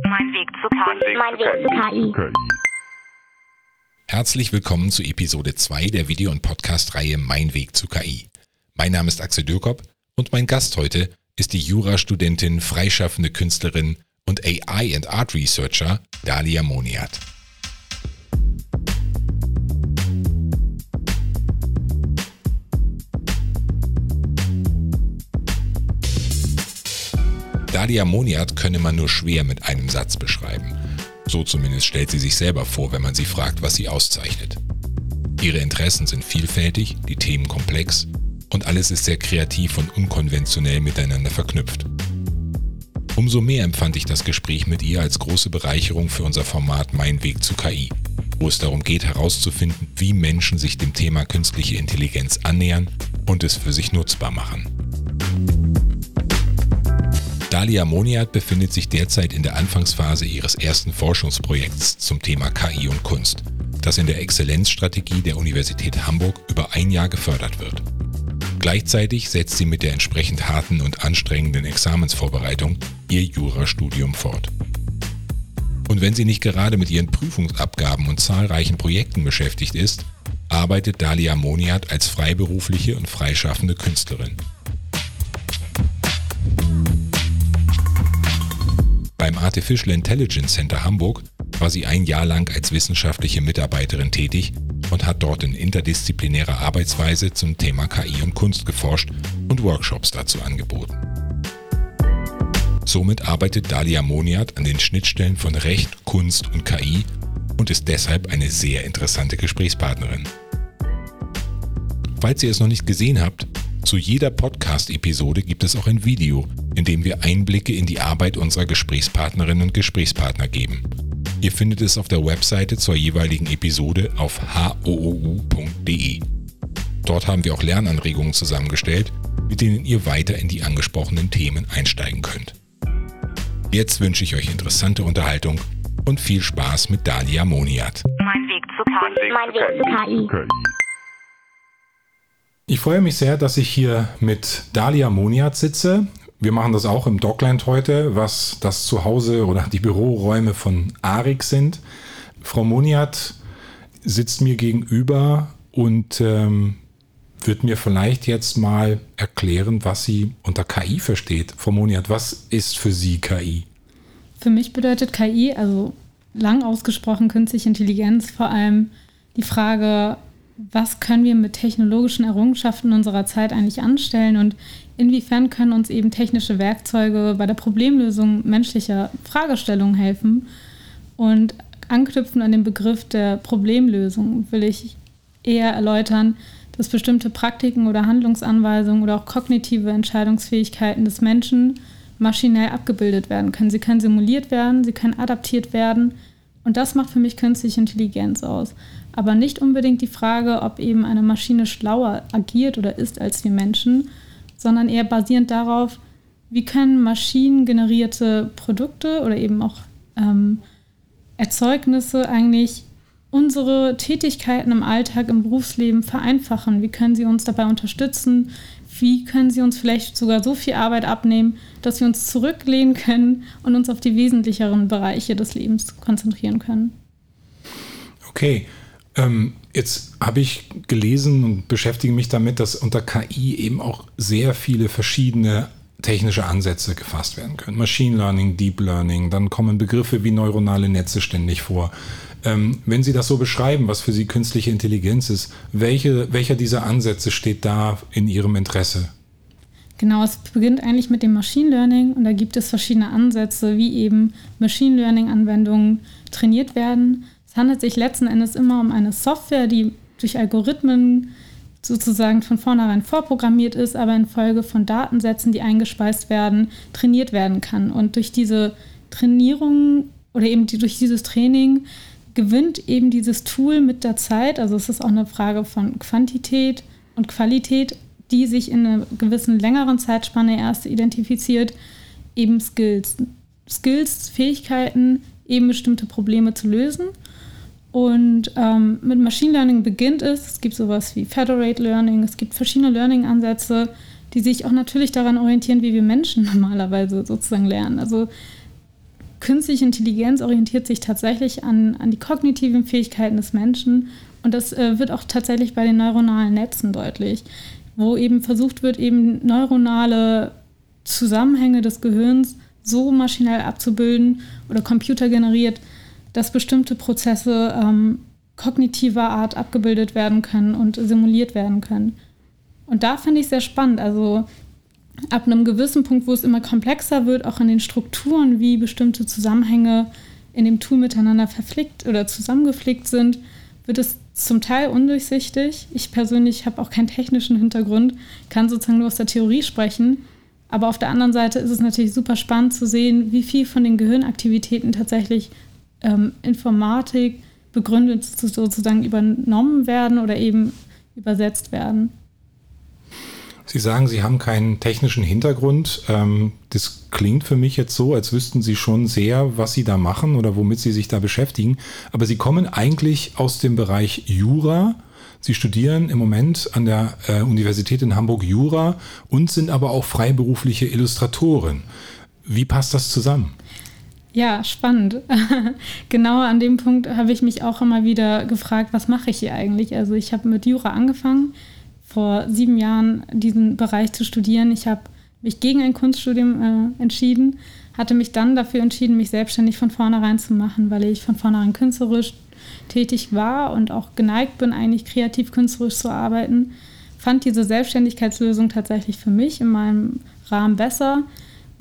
Mein Weg zu KI. Mein Weg zu KI. Herzlich willkommen zu Episode 2 der Video- und Podcast-Reihe Mein Weg zu KI. Mein Name ist Axel Dürkop und mein Gast heute ist die Jurastudentin, freischaffende Künstlerin und AI and Art Researcher Dalia Moniat. Dalia Moniat könne man nur schwer mit einem Satz beschreiben. So zumindest stellt sie sich selber vor, wenn man sie fragt, was sie auszeichnet. Ihre Interessen sind vielfältig, die Themen komplex und alles ist sehr kreativ und unkonventionell miteinander verknüpft. Umso mehr empfand ich das Gespräch mit ihr als große Bereicherung für unser Format Mein Weg zu KI, wo es darum geht herauszufinden, wie Menschen sich dem Thema künstliche Intelligenz annähern und es für sich nutzbar machen. Dalia Moniat befindet sich derzeit in der Anfangsphase ihres ersten Forschungsprojekts zum Thema KI und Kunst, das in der Exzellenzstrategie der Universität Hamburg über ein Jahr gefördert wird. Gleichzeitig setzt sie mit der entsprechend harten und anstrengenden Examensvorbereitung ihr Jurastudium fort. Und wenn sie nicht gerade mit ihren Prüfungsabgaben und zahlreichen Projekten beschäftigt ist, arbeitet Dalia Moniat als freiberufliche und freischaffende Künstlerin. Beim Artificial Intelligence Center Hamburg war sie ein Jahr lang als wissenschaftliche Mitarbeiterin tätig und hat dort in interdisziplinärer Arbeitsweise zum Thema KI und Kunst geforscht und Workshops dazu angeboten. Somit arbeitet Dalia Moniat an den Schnittstellen von Recht, Kunst und KI und ist deshalb eine sehr interessante Gesprächspartnerin. Falls ihr es noch nicht gesehen habt, zu jeder Podcast-Episode gibt es auch ein Video, in dem wir Einblicke in die Arbeit unserer Gesprächspartnerinnen und Gesprächspartner geben. Ihr findet es auf der Webseite zur jeweiligen Episode auf hoou.de. Dort haben wir auch Lernanregungen zusammengestellt, mit denen ihr weiter in die angesprochenen Themen einsteigen könnt. Jetzt wünsche ich euch interessante Unterhaltung und viel Spaß mit Dalia Moniat. Mein Weg zu KI. Mein Weg zu KI. Ich freue mich sehr, dass ich hier mit Dalia Moniat sitze. Wir machen das auch im Dockland heute, was das Zuhause oder die Büroräume von Arik sind. Frau Moniat sitzt mir gegenüber und ähm, wird mir vielleicht jetzt mal erklären, was sie unter KI versteht. Frau Moniat, was ist für Sie KI? Für mich bedeutet KI, also lang ausgesprochen künstliche Intelligenz, vor allem die Frage, was können wir mit technologischen Errungenschaften unserer Zeit eigentlich anstellen und inwiefern können uns eben technische Werkzeuge bei der Problemlösung menschlicher Fragestellungen helfen. Und anknüpfen an den Begriff der Problemlösung will ich eher erläutern, dass bestimmte Praktiken oder Handlungsanweisungen oder auch kognitive Entscheidungsfähigkeiten des Menschen maschinell abgebildet werden können. Sie können simuliert werden, sie können adaptiert werden. Und das macht für mich künstliche Intelligenz aus aber nicht unbedingt die Frage, ob eben eine Maschine schlauer agiert oder ist als wir Menschen, sondern eher basierend darauf, wie können maschinengenerierte Produkte oder eben auch ähm, Erzeugnisse eigentlich unsere Tätigkeiten im Alltag, im Berufsleben vereinfachen? Wie können sie uns dabei unterstützen? Wie können sie uns vielleicht sogar so viel Arbeit abnehmen, dass wir uns zurücklehnen können und uns auf die wesentlicheren Bereiche des Lebens konzentrieren können? Okay, ähm, jetzt habe ich gelesen und beschäftige mich damit, dass unter KI eben auch sehr viele verschiedene technische Ansätze gefasst werden können. Machine Learning, Deep Learning, dann kommen Begriffe wie neuronale Netze ständig vor. Ähm, wenn Sie das so beschreiben, was für Sie künstliche Intelligenz ist, welche, welcher dieser Ansätze steht da in Ihrem Interesse? Genau, es beginnt eigentlich mit dem Machine Learning und da gibt es verschiedene Ansätze, wie eben Machine Learning-Anwendungen trainiert werden. Es handelt sich letzten Endes immer um eine Software, die durch Algorithmen sozusagen von vornherein vorprogrammiert ist, aber infolge von Datensätzen, die eingespeist werden, trainiert werden kann. Und durch diese Trainierung oder eben die, durch dieses Training gewinnt eben dieses Tool mit der Zeit, also es ist auch eine Frage von Quantität und Qualität, die sich in einer gewissen längeren Zeitspanne erst identifiziert, eben Skills. Skills, Fähigkeiten, eben bestimmte Probleme zu lösen. Und ähm, mit Machine Learning beginnt es. Es gibt sowas wie Federate Learning, es gibt verschiedene Learning-Ansätze, die sich auch natürlich daran orientieren, wie wir Menschen normalerweise sozusagen lernen. Also künstliche Intelligenz orientiert sich tatsächlich an, an die kognitiven Fähigkeiten des Menschen und das äh, wird auch tatsächlich bei den neuronalen Netzen deutlich, wo eben versucht wird, eben neuronale Zusammenhänge des Gehirns so maschinell abzubilden oder computergeneriert, dass bestimmte Prozesse ähm, kognitiver Art abgebildet werden können und simuliert werden können. Und da finde ich sehr spannend. Also ab einem gewissen Punkt, wo es immer komplexer wird, auch in den Strukturen, wie bestimmte Zusammenhänge in dem Tool miteinander verflickt oder zusammengeflickt sind, wird es zum Teil undurchsichtig. Ich persönlich habe auch keinen technischen Hintergrund, kann sozusagen nur aus der Theorie sprechen. Aber auf der anderen Seite ist es natürlich super spannend zu sehen, wie viel von den Gehirnaktivitäten tatsächlich ähm, Informatik begründet sozusagen übernommen werden oder eben übersetzt werden. Sie sagen, Sie haben keinen technischen Hintergrund. Ähm, das klingt für mich jetzt so, als wüssten Sie schon sehr, was Sie da machen oder womit Sie sich da beschäftigen. Aber Sie kommen eigentlich aus dem Bereich Jura. Sie studieren im Moment an der äh, Universität in Hamburg Jura und sind aber auch freiberufliche Illustratorin. Wie passt das zusammen? Ja, spannend. genau an dem Punkt habe ich mich auch immer wieder gefragt, was mache ich hier eigentlich? Also ich habe mit Jura angefangen, vor sieben Jahren diesen Bereich zu studieren. Ich habe mich gegen ein Kunststudium äh, entschieden, hatte mich dann dafür entschieden, mich selbstständig von vornherein zu machen, weil ich von vornherein künstlerisch tätig war und auch geneigt bin, eigentlich kreativ künstlerisch zu arbeiten. Fand diese Selbstständigkeitslösung tatsächlich für mich in meinem Rahmen besser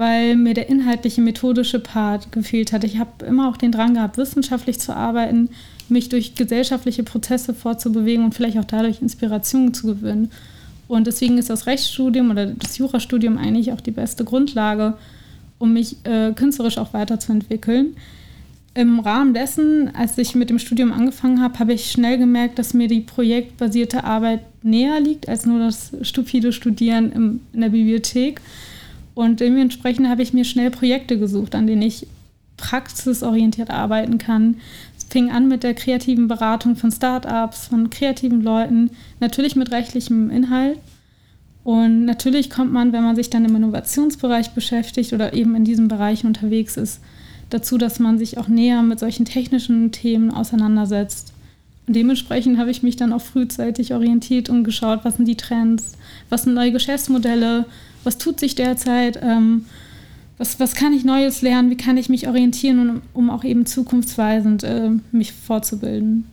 weil mir der inhaltliche, methodische Part gefehlt hat. Ich habe immer auch den Drang gehabt, wissenschaftlich zu arbeiten, mich durch gesellschaftliche Prozesse fortzubewegen und vielleicht auch dadurch Inspirationen zu gewinnen. Und deswegen ist das Rechtsstudium oder das Jurastudium eigentlich auch die beste Grundlage, um mich äh, künstlerisch auch weiterzuentwickeln. Im Rahmen dessen, als ich mit dem Studium angefangen habe, habe ich schnell gemerkt, dass mir die projektbasierte Arbeit näher liegt als nur das stupide Studieren im, in der Bibliothek. Und dementsprechend habe ich mir schnell Projekte gesucht, an denen ich praxisorientiert arbeiten kann. Es fing an mit der kreativen Beratung von Startups, von kreativen Leuten, natürlich mit rechtlichem Inhalt. Und natürlich kommt man, wenn man sich dann im Innovationsbereich beschäftigt oder eben in diesen Bereichen unterwegs ist, dazu, dass man sich auch näher mit solchen technischen Themen auseinandersetzt. Und dementsprechend habe ich mich dann auch frühzeitig orientiert und geschaut, was sind die Trends, was sind neue Geschäftsmodelle, was tut sich derzeit, ähm, was, was kann ich Neues lernen, wie kann ich mich orientieren, um, um auch eben zukunftsweisend äh, mich fortzubilden.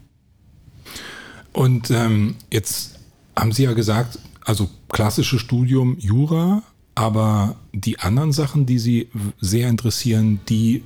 Und ähm, jetzt haben Sie ja gesagt, also klassisches Studium Jura, aber die anderen Sachen, die Sie sehr interessieren, die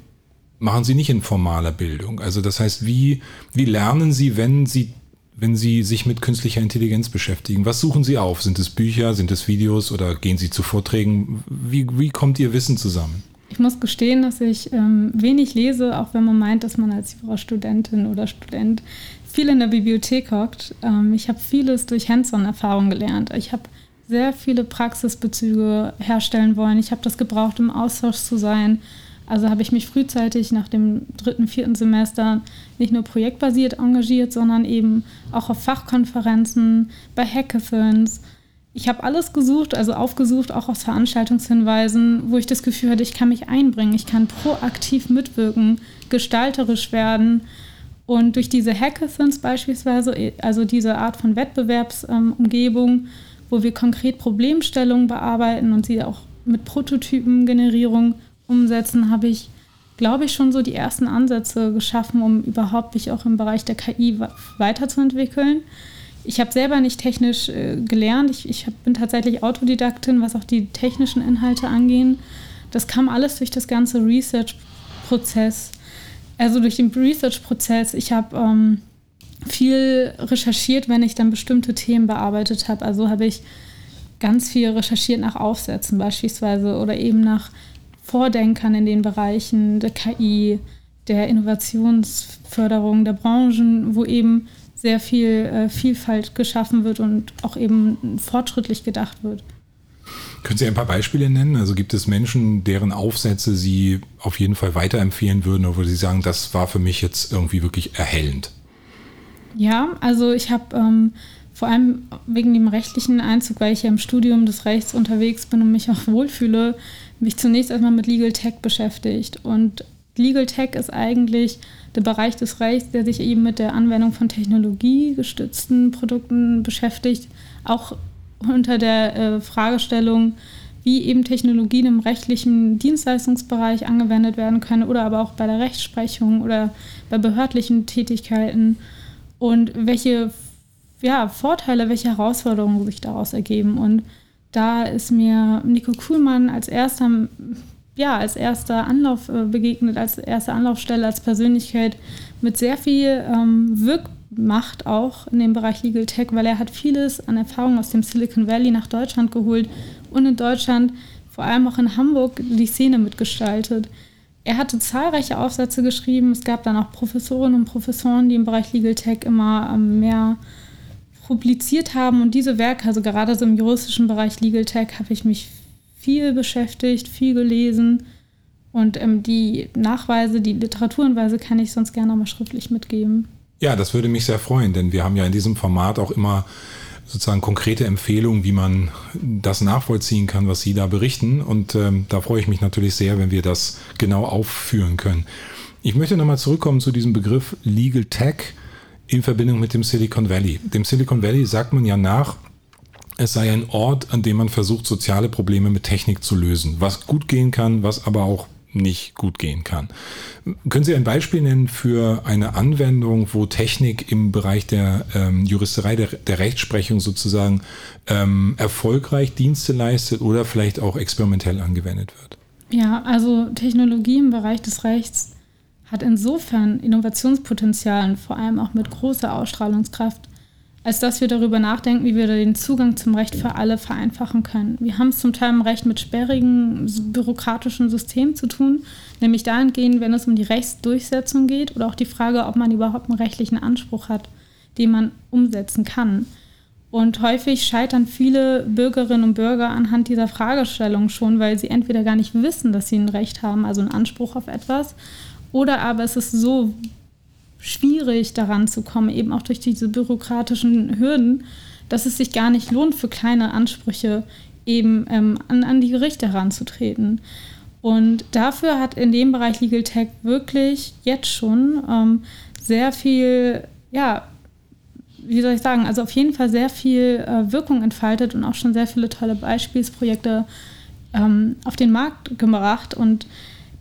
machen Sie nicht in formaler Bildung. Also das heißt, wie, wie lernen Sie, wenn Sie wenn Sie sich mit künstlicher Intelligenz beschäftigen? Was suchen Sie auf? Sind es Bücher, sind es Videos oder gehen Sie zu Vorträgen? Wie, wie kommt Ihr Wissen zusammen? Ich muss gestehen, dass ich ähm, wenig lese, auch wenn man meint, dass man als Jurastudentin oder Student viel in der Bibliothek hockt. Ähm, ich habe vieles durch Hands-on-Erfahrung gelernt. Ich habe sehr viele Praxisbezüge herstellen wollen. Ich habe das gebraucht, im Austausch zu sein also habe ich mich frühzeitig nach dem dritten, vierten Semester nicht nur projektbasiert engagiert, sondern eben auch auf Fachkonferenzen, bei Hackathons. Ich habe alles gesucht, also aufgesucht, auch aus Veranstaltungshinweisen, wo ich das Gefühl hatte, ich kann mich einbringen, ich kann proaktiv mitwirken, gestalterisch werden. Und durch diese Hackathons beispielsweise, also diese Art von Wettbewerbsumgebung, wo wir konkret Problemstellungen bearbeiten und sie auch mit Prototypengenerierung umsetzen, habe ich, glaube ich, schon so die ersten Ansätze geschaffen, um überhaupt mich auch im Bereich der KI weiterzuentwickeln. Ich habe selber nicht technisch äh, gelernt. Ich, ich hab, bin tatsächlich Autodidaktin, was auch die technischen Inhalte angehen. Das kam alles durch das ganze Research-Prozess. Also durch den Research-Prozess. Ich habe ähm, viel recherchiert, wenn ich dann bestimmte Themen bearbeitet habe. Also habe ich ganz viel recherchiert nach Aufsätzen beispielsweise oder eben nach Vordenkern in den Bereichen der KI, der Innovationsförderung der Branchen, wo eben sehr viel äh, Vielfalt geschaffen wird und auch eben fortschrittlich gedacht wird. Können Sie ein paar Beispiele nennen? Also gibt es Menschen, deren Aufsätze Sie auf jeden Fall weiterempfehlen würden oder wo Sie sagen, das war für mich jetzt irgendwie wirklich erhellend? Ja, also ich habe ähm, vor allem wegen dem rechtlichen Einzug, weil ich ja im Studium des Rechts unterwegs bin und mich auch wohlfühle, mich zunächst erstmal mit Legal Tech beschäftigt. Und Legal Tech ist eigentlich der Bereich des Rechts, der sich eben mit der Anwendung von technologiegestützten Produkten beschäftigt, auch unter der äh, Fragestellung, wie eben Technologien im rechtlichen Dienstleistungsbereich angewendet werden können oder aber auch bei der Rechtsprechung oder bei behördlichen Tätigkeiten und welche ja, Vorteile, welche Herausforderungen sich daraus ergeben. Und da ist mir Nico Kuhlmann als erster, ja, als erster Anlauf äh, begegnet, als erste Anlaufstelle, als Persönlichkeit mit sehr viel ähm, Wirkmacht auch in dem Bereich Legal Tech, weil er hat vieles an Erfahrung aus dem Silicon Valley nach Deutschland geholt und in Deutschland, vor allem auch in Hamburg, die Szene mitgestaltet. Er hatte zahlreiche Aufsätze geschrieben. Es gab dann auch Professorinnen und Professoren, die im Bereich Legal Tech immer ähm, mehr publiziert haben. Und diese Werke, also gerade so im juristischen Bereich Legal Tech, habe ich mich viel beschäftigt, viel gelesen. Und ähm, die Nachweise, die Literaturenweise kann ich sonst gerne mal schriftlich mitgeben. Ja, das würde mich sehr freuen, denn wir haben ja in diesem Format auch immer sozusagen konkrete Empfehlungen, wie man das nachvollziehen kann, was Sie da berichten. Und ähm, da freue ich mich natürlich sehr, wenn wir das genau aufführen können. Ich möchte nochmal zurückkommen zu diesem Begriff Legal Tech in Verbindung mit dem Silicon Valley. Dem Silicon Valley sagt man ja nach, es sei ein Ort, an dem man versucht, soziale Probleme mit Technik zu lösen, was gut gehen kann, was aber auch nicht gut gehen kann. Können Sie ein Beispiel nennen für eine Anwendung, wo Technik im Bereich der ähm, Juristerei, der, der, Rechtsprechung sozusagen ähm, erfolgreich Dienste leistet oder vielleicht auch experimentell angewendet wird? Ja, also Technologie im Bereich des Rechts hat insofern Innovationspotenzial und vor allem auch mit großer Ausstrahlungskraft, als dass wir darüber nachdenken, wie wir den Zugang zum Recht für alle vereinfachen können. Wir haben es zum Teil im Recht mit sperrigen bürokratischen Systemen zu tun, nämlich dahingehend, wenn es um die Rechtsdurchsetzung geht oder auch die Frage, ob man überhaupt einen rechtlichen Anspruch hat, den man umsetzen kann. Und häufig scheitern viele Bürgerinnen und Bürger anhand dieser Fragestellung schon, weil sie entweder gar nicht wissen, dass sie ein Recht haben, also einen Anspruch auf etwas, oder aber es ist so schwierig daran zu kommen, eben auch durch diese bürokratischen Hürden, dass es sich gar nicht lohnt, für kleine Ansprüche eben ähm, an, an die Gerichte heranzutreten. Und dafür hat in dem Bereich Legal Tech wirklich jetzt schon ähm, sehr viel, ja, wie soll ich sagen, also auf jeden Fall sehr viel äh, Wirkung entfaltet und auch schon sehr viele tolle Beispielsprojekte ähm, auf den Markt gebracht. Und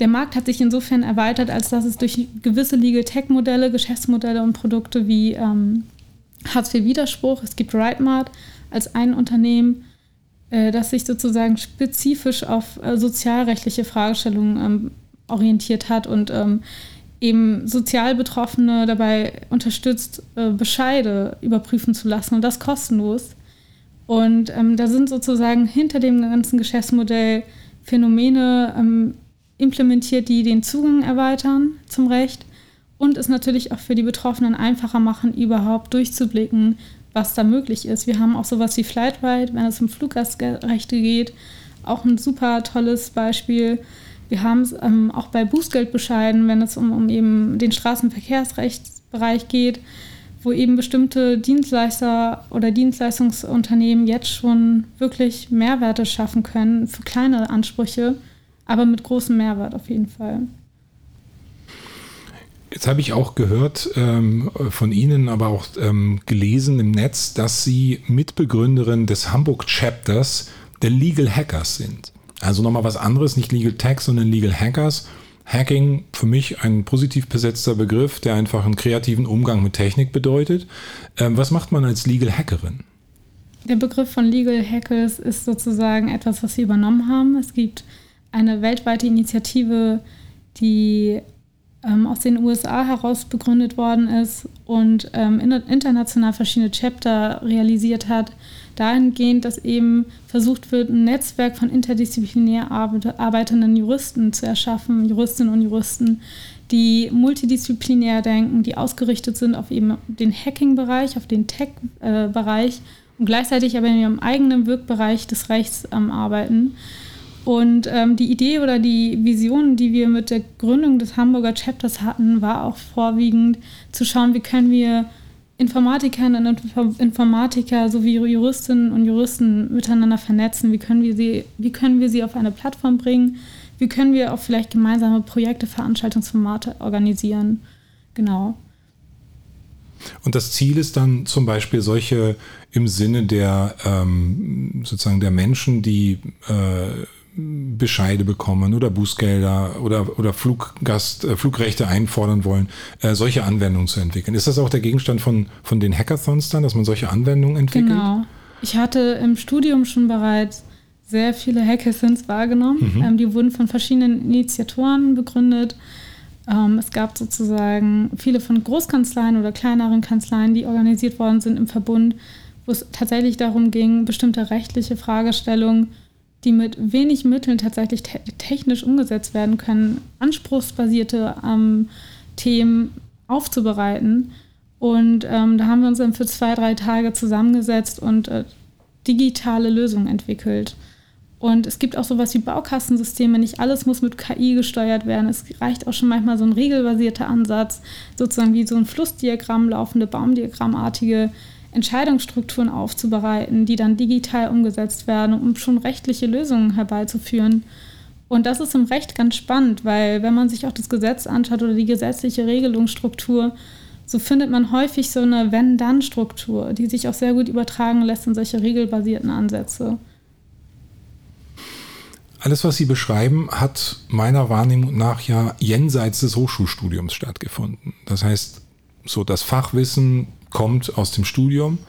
der Markt hat sich insofern erweitert, als dass es durch gewisse Legal Tech-Modelle, Geschäftsmodelle und Produkte wie ähm, Hartz-IV-Widerspruch, es gibt RightMart als ein Unternehmen, äh, das sich sozusagen spezifisch auf äh, sozialrechtliche Fragestellungen ähm, orientiert hat und ähm, eben Sozialbetroffene dabei unterstützt, äh, Bescheide überprüfen zu lassen und das kostenlos. Und ähm, da sind sozusagen hinter dem ganzen Geschäftsmodell Phänomene ähm, implementiert, die den Zugang erweitern zum Recht und es natürlich auch für die Betroffenen einfacher machen, überhaupt durchzublicken, was da möglich ist. Wir haben auch sowas wie Flightride, wenn es um Fluggastrechte geht, auch ein super tolles Beispiel. Wir haben es ähm, auch bei Bußgeldbescheiden, wenn es um, um eben den Straßenverkehrsrechtsbereich geht, wo eben bestimmte Dienstleister oder Dienstleistungsunternehmen jetzt schon wirklich Mehrwerte schaffen können für kleine Ansprüche aber mit großem Mehrwert auf jeden Fall. Jetzt habe ich auch gehört ähm, von Ihnen, aber auch ähm, gelesen im Netz, dass Sie Mitbegründerin des Hamburg Chapters der Legal Hackers sind. Also nochmal was anderes, nicht Legal Tech, sondern Legal Hackers. Hacking für mich ein positiv besetzter Begriff, der einfach einen kreativen Umgang mit Technik bedeutet. Ähm, was macht man als Legal Hackerin? Der Begriff von Legal Hackers ist sozusagen etwas, was Sie übernommen haben. Es gibt eine weltweite Initiative, die ähm, aus den USA heraus begründet worden ist und ähm, international verschiedene Chapter realisiert hat, dahingehend, dass eben versucht wird, ein Netzwerk von interdisziplinär arbeitenden Juristen zu erschaffen, Juristinnen und Juristen, die multidisziplinär denken, die ausgerichtet sind auf eben den Hacking-Bereich, auf den Tech-Bereich und gleichzeitig aber in ihrem eigenen Wirkbereich des Rechts ähm, arbeiten. Und ähm, die Idee oder die Vision, die wir mit der Gründung des Hamburger Chapters hatten, war auch vorwiegend zu schauen, wie können wir Informatikerinnen und Informatiker sowie Juristinnen und Juristen miteinander vernetzen, wie können wir sie, wie können wir sie auf eine Plattform bringen, wie können wir auch vielleicht gemeinsame Projekte, Veranstaltungsformate organisieren. Genau. Und das Ziel ist dann zum Beispiel solche im Sinne der ähm, sozusagen der Menschen, die äh, Bescheide bekommen oder Bußgelder oder, oder Fluggast, äh, Flugrechte einfordern wollen, äh, solche Anwendungen zu entwickeln. Ist das auch der Gegenstand von, von den Hackathons dann, dass man solche Anwendungen entwickelt? Genau. Ich hatte im Studium schon bereits sehr viele Hackathons wahrgenommen. Mhm. Ähm, die wurden von verschiedenen Initiatoren begründet. Ähm, es gab sozusagen viele von Großkanzleien oder kleineren Kanzleien, die organisiert worden sind im Verbund, wo es tatsächlich darum ging, bestimmte rechtliche Fragestellungen die mit wenig Mitteln tatsächlich te technisch umgesetzt werden können, anspruchsbasierte ähm, Themen aufzubereiten. Und ähm, da haben wir uns dann für zwei, drei Tage zusammengesetzt und äh, digitale Lösungen entwickelt. Und es gibt auch sowas wie Baukastensysteme. Nicht alles muss mit KI gesteuert werden. Es reicht auch schon manchmal so ein regelbasierter Ansatz, sozusagen wie so ein Flussdiagramm, laufende Baumdiagrammartige Entscheidungsstrukturen aufzubereiten, die dann digital umgesetzt werden, um schon rechtliche Lösungen herbeizuführen. Und das ist im Recht ganz spannend, weil wenn man sich auch das Gesetz anschaut oder die gesetzliche Regelungsstruktur, so findet man häufig so eine Wenn-Dann-Struktur, die sich auch sehr gut übertragen lässt in solche regelbasierten Ansätze. Alles, was Sie beschreiben, hat meiner Wahrnehmung nach ja jenseits des Hochschulstudiums stattgefunden. Das heißt, so das Fachwissen kommt aus dem Studium.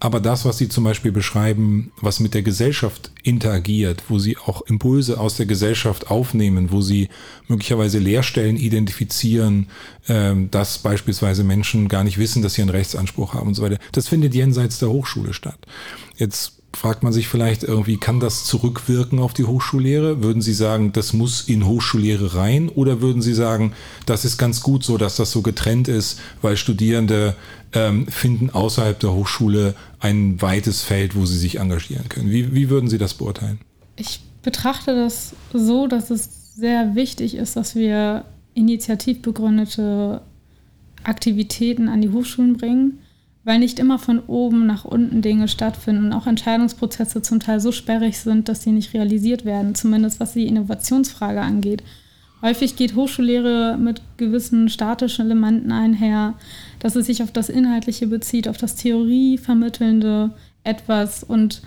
Aber das, was Sie zum Beispiel beschreiben, was mit der Gesellschaft interagiert, wo Sie auch Impulse aus der Gesellschaft aufnehmen, wo Sie möglicherweise Leerstellen identifizieren, ähm, dass beispielsweise Menschen gar nicht wissen, dass sie einen Rechtsanspruch haben und so weiter, das findet jenseits der Hochschule statt. Jetzt fragt man sich vielleicht irgendwie, kann das zurückwirken auf die Hochschullehre? Würden Sie sagen, das muss in Hochschullehre rein? Oder würden Sie sagen, das ist ganz gut so, dass das so getrennt ist, weil Studierende ähm, finden außerhalb der Hochschule ein weites Feld, wo sie sich engagieren können? Wie, wie würden Sie das beurteilen? Ich betrachte das so, dass es sehr wichtig ist, dass wir initiativ begründete Aktivitäten an die Hochschulen bringen weil nicht immer von oben nach unten Dinge stattfinden und auch Entscheidungsprozesse zum Teil so sperrig sind, dass sie nicht realisiert werden, zumindest was die Innovationsfrage angeht. Häufig geht Hochschullehre mit gewissen statischen Elementen einher, dass es sich auf das Inhaltliche bezieht, auf das Theorievermittelnde etwas und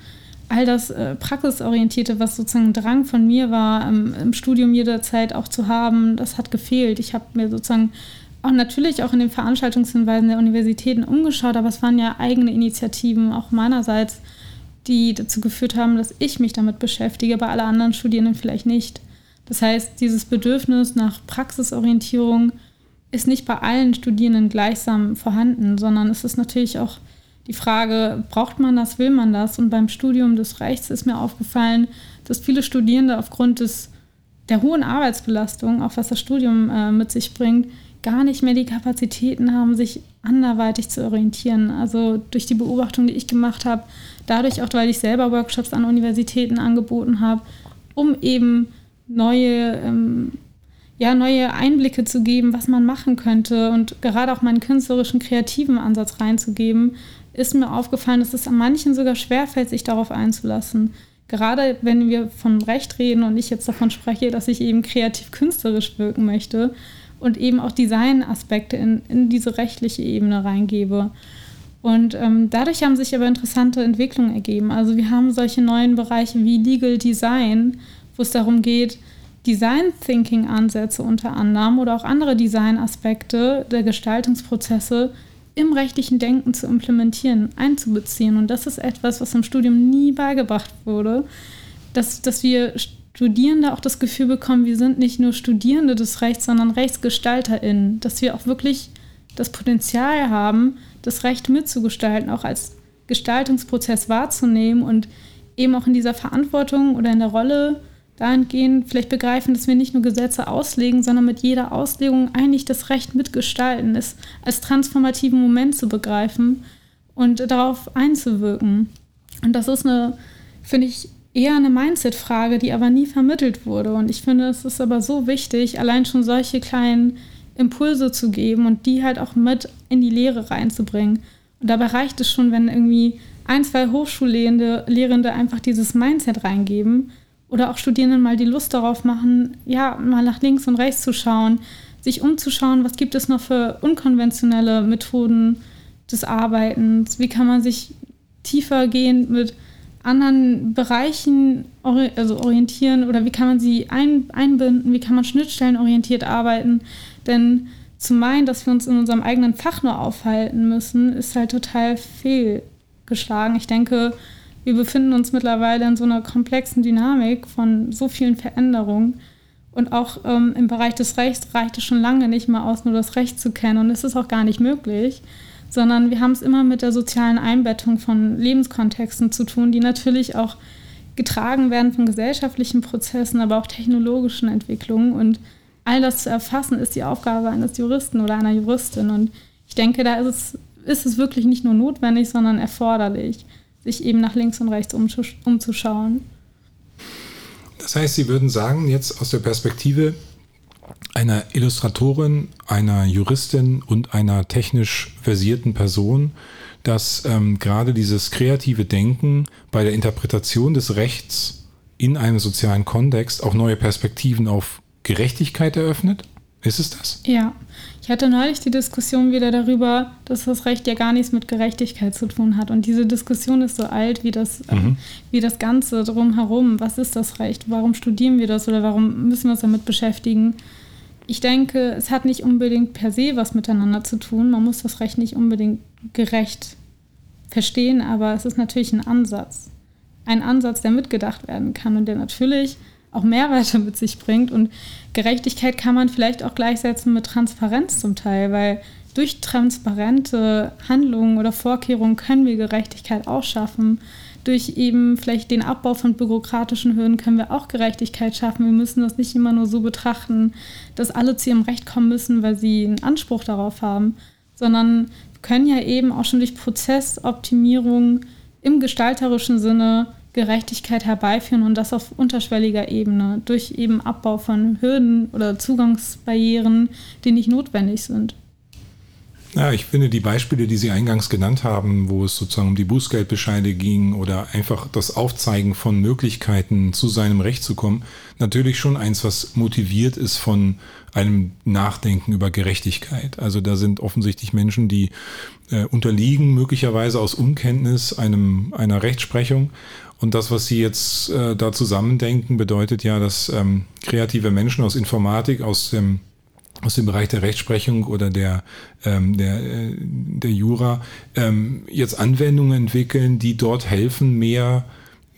all das äh, Praxisorientierte, was sozusagen Drang von mir war, im, im Studium jederzeit auch zu haben, das hat gefehlt. Ich habe mir sozusagen auch natürlich auch in den Veranstaltungshinweisen der Universitäten umgeschaut, aber es waren ja eigene Initiativen auch meinerseits, die dazu geführt haben, dass ich mich damit beschäftige, aber alle anderen Studierenden vielleicht nicht. Das heißt, dieses Bedürfnis nach Praxisorientierung ist nicht bei allen Studierenden gleichsam vorhanden, sondern es ist natürlich auch die Frage, braucht man das, will man das? Und beim Studium des Rechts ist mir aufgefallen, dass viele Studierende aufgrund des, der hohen Arbeitsbelastung, auch was das Studium äh, mit sich bringt, gar nicht mehr die Kapazitäten haben, sich anderweitig zu orientieren. Also durch die Beobachtung, die ich gemacht habe, dadurch auch, weil ich selber Workshops an Universitäten angeboten habe, um eben neue, ähm, ja, neue Einblicke zu geben, was man machen könnte und gerade auch meinen künstlerischen, kreativen Ansatz reinzugeben, ist mir aufgefallen, dass es an manchen sogar schwerfällt, sich darauf einzulassen. Gerade wenn wir von Recht reden und ich jetzt davon spreche, dass ich eben kreativ-künstlerisch wirken möchte, und eben auch Designaspekte in, in diese rechtliche Ebene reingebe. Und ähm, dadurch haben sich aber interessante Entwicklungen ergeben. Also wir haben solche neuen Bereiche wie Legal Design, wo es darum geht, Design Thinking Ansätze unter anderem oder auch andere Designaspekte der Gestaltungsprozesse im rechtlichen Denken zu implementieren, einzubeziehen. Und das ist etwas, was im Studium nie beigebracht wurde, dass, dass wir Studierende auch das Gefühl bekommen, wir sind nicht nur Studierende des Rechts, sondern RechtsgestalterInnen, dass wir auch wirklich das Potenzial haben, das Recht mitzugestalten, auch als Gestaltungsprozess wahrzunehmen und eben auch in dieser Verantwortung oder in der Rolle dahingehend vielleicht begreifen, dass wir nicht nur Gesetze auslegen, sondern mit jeder Auslegung eigentlich das Recht mitgestalten, es als transformativen Moment zu begreifen und darauf einzuwirken. Und das ist eine, finde ich, eher eine Mindset-Frage, die aber nie vermittelt wurde. Und ich finde, es ist aber so wichtig, allein schon solche kleinen Impulse zu geben und die halt auch mit in die Lehre reinzubringen. Und dabei reicht es schon, wenn irgendwie ein, zwei Hochschullehrende Lehrende einfach dieses Mindset reingeben oder auch Studierenden mal die Lust darauf machen, ja, mal nach links und rechts zu schauen, sich umzuschauen, was gibt es noch für unkonventionelle Methoden des Arbeitens, wie kann man sich tiefer gehen mit anderen Bereichen also orientieren oder wie kann man sie ein, einbinden, wie kann man schnittstellenorientiert arbeiten. Denn zu meinen, dass wir uns in unserem eigenen Fach nur aufhalten müssen, ist halt total fehlgeschlagen. Ich denke, wir befinden uns mittlerweile in so einer komplexen Dynamik von so vielen Veränderungen. Und auch ähm, im Bereich des Rechts reicht es schon lange nicht mal aus, nur das Recht zu kennen. Und es ist auch gar nicht möglich sondern wir haben es immer mit der sozialen Einbettung von Lebenskontexten zu tun, die natürlich auch getragen werden von gesellschaftlichen Prozessen, aber auch technologischen Entwicklungen. Und all das zu erfassen, ist die Aufgabe eines Juristen oder einer Juristin. Und ich denke, da ist es, ist es wirklich nicht nur notwendig, sondern erforderlich, sich eben nach links und rechts umzuschauen. Das heißt, Sie würden sagen, jetzt aus der Perspektive einer Illustratorin, einer Juristin und einer technisch versierten Person, dass ähm, gerade dieses kreative Denken bei der Interpretation des Rechts in einem sozialen Kontext auch neue Perspektiven auf Gerechtigkeit eröffnet? Ist es das? Ja. Ich hatte neulich die Diskussion wieder darüber, dass das Recht ja gar nichts mit Gerechtigkeit zu tun hat. Und diese Diskussion ist so alt wie das, äh, mhm. äh, wie das Ganze drumherum. Was ist das Recht? Warum studieren wir das oder warum müssen wir uns damit beschäftigen? ich denke, es hat nicht unbedingt per se was miteinander zu tun. Man muss das Recht nicht unbedingt gerecht verstehen, aber es ist natürlich ein Ansatz. Ein Ansatz, der mitgedacht werden kann und der natürlich auch Mehrwerte mit sich bringt. Und Gerechtigkeit kann man vielleicht auch gleichsetzen mit Transparenz zum Teil, weil durch transparente Handlungen oder Vorkehrungen können wir Gerechtigkeit auch schaffen durch eben vielleicht den Abbau von bürokratischen Hürden können wir auch Gerechtigkeit schaffen. Wir müssen das nicht immer nur so betrachten, dass alle zu ihrem Recht kommen müssen, weil sie einen Anspruch darauf haben, sondern können ja eben auch schon durch Prozessoptimierung im gestalterischen Sinne Gerechtigkeit herbeiführen und das auf unterschwelliger Ebene durch eben Abbau von Hürden oder Zugangsbarrieren, die nicht notwendig sind. Ja, ich finde die Beispiele, die Sie eingangs genannt haben, wo es sozusagen um die Bußgeldbescheide ging oder einfach das Aufzeigen von Möglichkeiten, zu seinem Recht zu kommen, natürlich schon eins, was motiviert ist von einem Nachdenken über Gerechtigkeit. Also da sind offensichtlich Menschen, die äh, unterliegen möglicherweise aus Unkenntnis einem, einer Rechtsprechung. Und das, was Sie jetzt äh, da zusammendenken, bedeutet ja, dass ähm, kreative Menschen aus Informatik, aus dem aus dem Bereich der Rechtsprechung oder der, ähm, der, äh, der Jura ähm, jetzt Anwendungen entwickeln, die dort helfen, mehr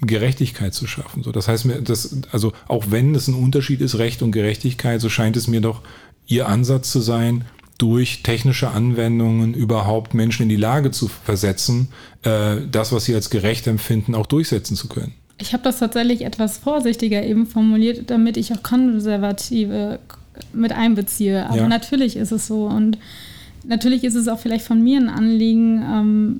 Gerechtigkeit zu schaffen. So, das heißt, das, also auch wenn es ein Unterschied ist, Recht und Gerechtigkeit, so scheint es mir doch Ihr Ansatz zu sein, durch technische Anwendungen überhaupt Menschen in die Lage zu versetzen, äh, das, was sie als gerecht empfinden, auch durchsetzen zu können. Ich habe das tatsächlich etwas vorsichtiger eben formuliert, damit ich auch konservative mit einbeziehe. Aber ja. natürlich ist es so. Und natürlich ist es auch vielleicht von mir ein Anliegen, ähm,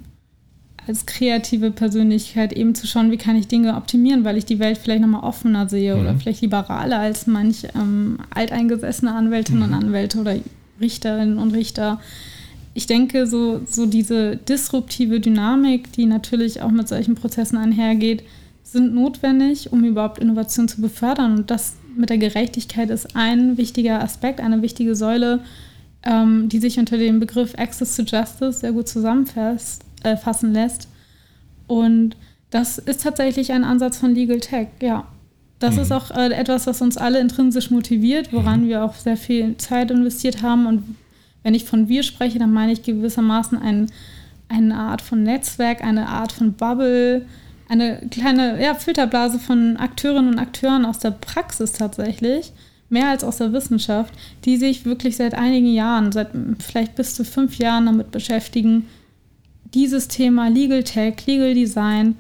als kreative Persönlichkeit eben zu schauen, wie kann ich Dinge optimieren, weil ich die Welt vielleicht nochmal offener sehe mhm. oder vielleicht liberaler als manch ähm, alteingesessene Anwältinnen mhm. und Anwälte oder Richterinnen und Richter. Ich denke, so, so diese disruptive Dynamik, die natürlich auch mit solchen Prozessen einhergeht, sind notwendig, um überhaupt Innovation zu befördern. Und das mit der Gerechtigkeit ist ein wichtiger Aspekt, eine wichtige Säule, ähm, die sich unter dem Begriff Access to Justice sehr gut zusammenfassen äh, lässt. Und das ist tatsächlich ein Ansatz von Legal Tech, ja. Das mhm. ist auch äh, etwas, was uns alle intrinsisch motiviert, woran mhm. wir auch sehr viel Zeit investiert haben. Und wenn ich von wir spreche, dann meine ich gewissermaßen ein, eine Art von Netzwerk, eine Art von Bubble, eine kleine ja, Filterblase von Akteurinnen und Akteuren aus der Praxis tatsächlich, mehr als aus der Wissenschaft, die sich wirklich seit einigen Jahren, seit vielleicht bis zu fünf Jahren damit beschäftigen, dieses Thema Legal Tech, Legal Design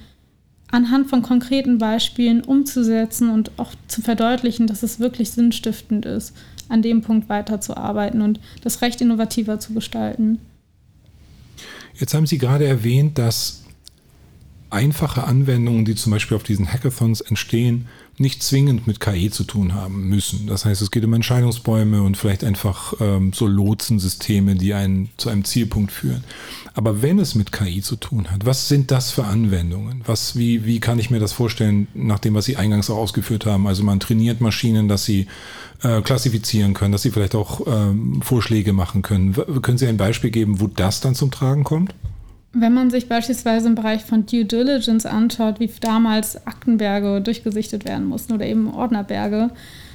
anhand von konkreten Beispielen umzusetzen und auch zu verdeutlichen, dass es wirklich sinnstiftend ist, an dem Punkt weiterzuarbeiten und das Recht innovativer zu gestalten. Jetzt haben Sie gerade erwähnt, dass einfache Anwendungen, die zum Beispiel auf diesen Hackathons entstehen, nicht zwingend mit KI zu tun haben müssen. Das heißt, es geht um Entscheidungsbäume und vielleicht einfach ähm, so Lotsensysteme, die einen zu einem Zielpunkt führen. Aber wenn es mit KI zu tun hat, was sind das für Anwendungen? Was, wie, wie kann ich mir das vorstellen, nach dem, was Sie eingangs auch ausgeführt haben? Also man trainiert Maschinen, dass sie äh, klassifizieren können, dass sie vielleicht auch ähm, Vorschläge machen können. W können Sie ein Beispiel geben, wo das dann zum Tragen kommt? Wenn man sich beispielsweise im Bereich von Due Diligence anschaut, wie damals Aktenberge durchgesichtet werden mussten oder eben Ordnerberge,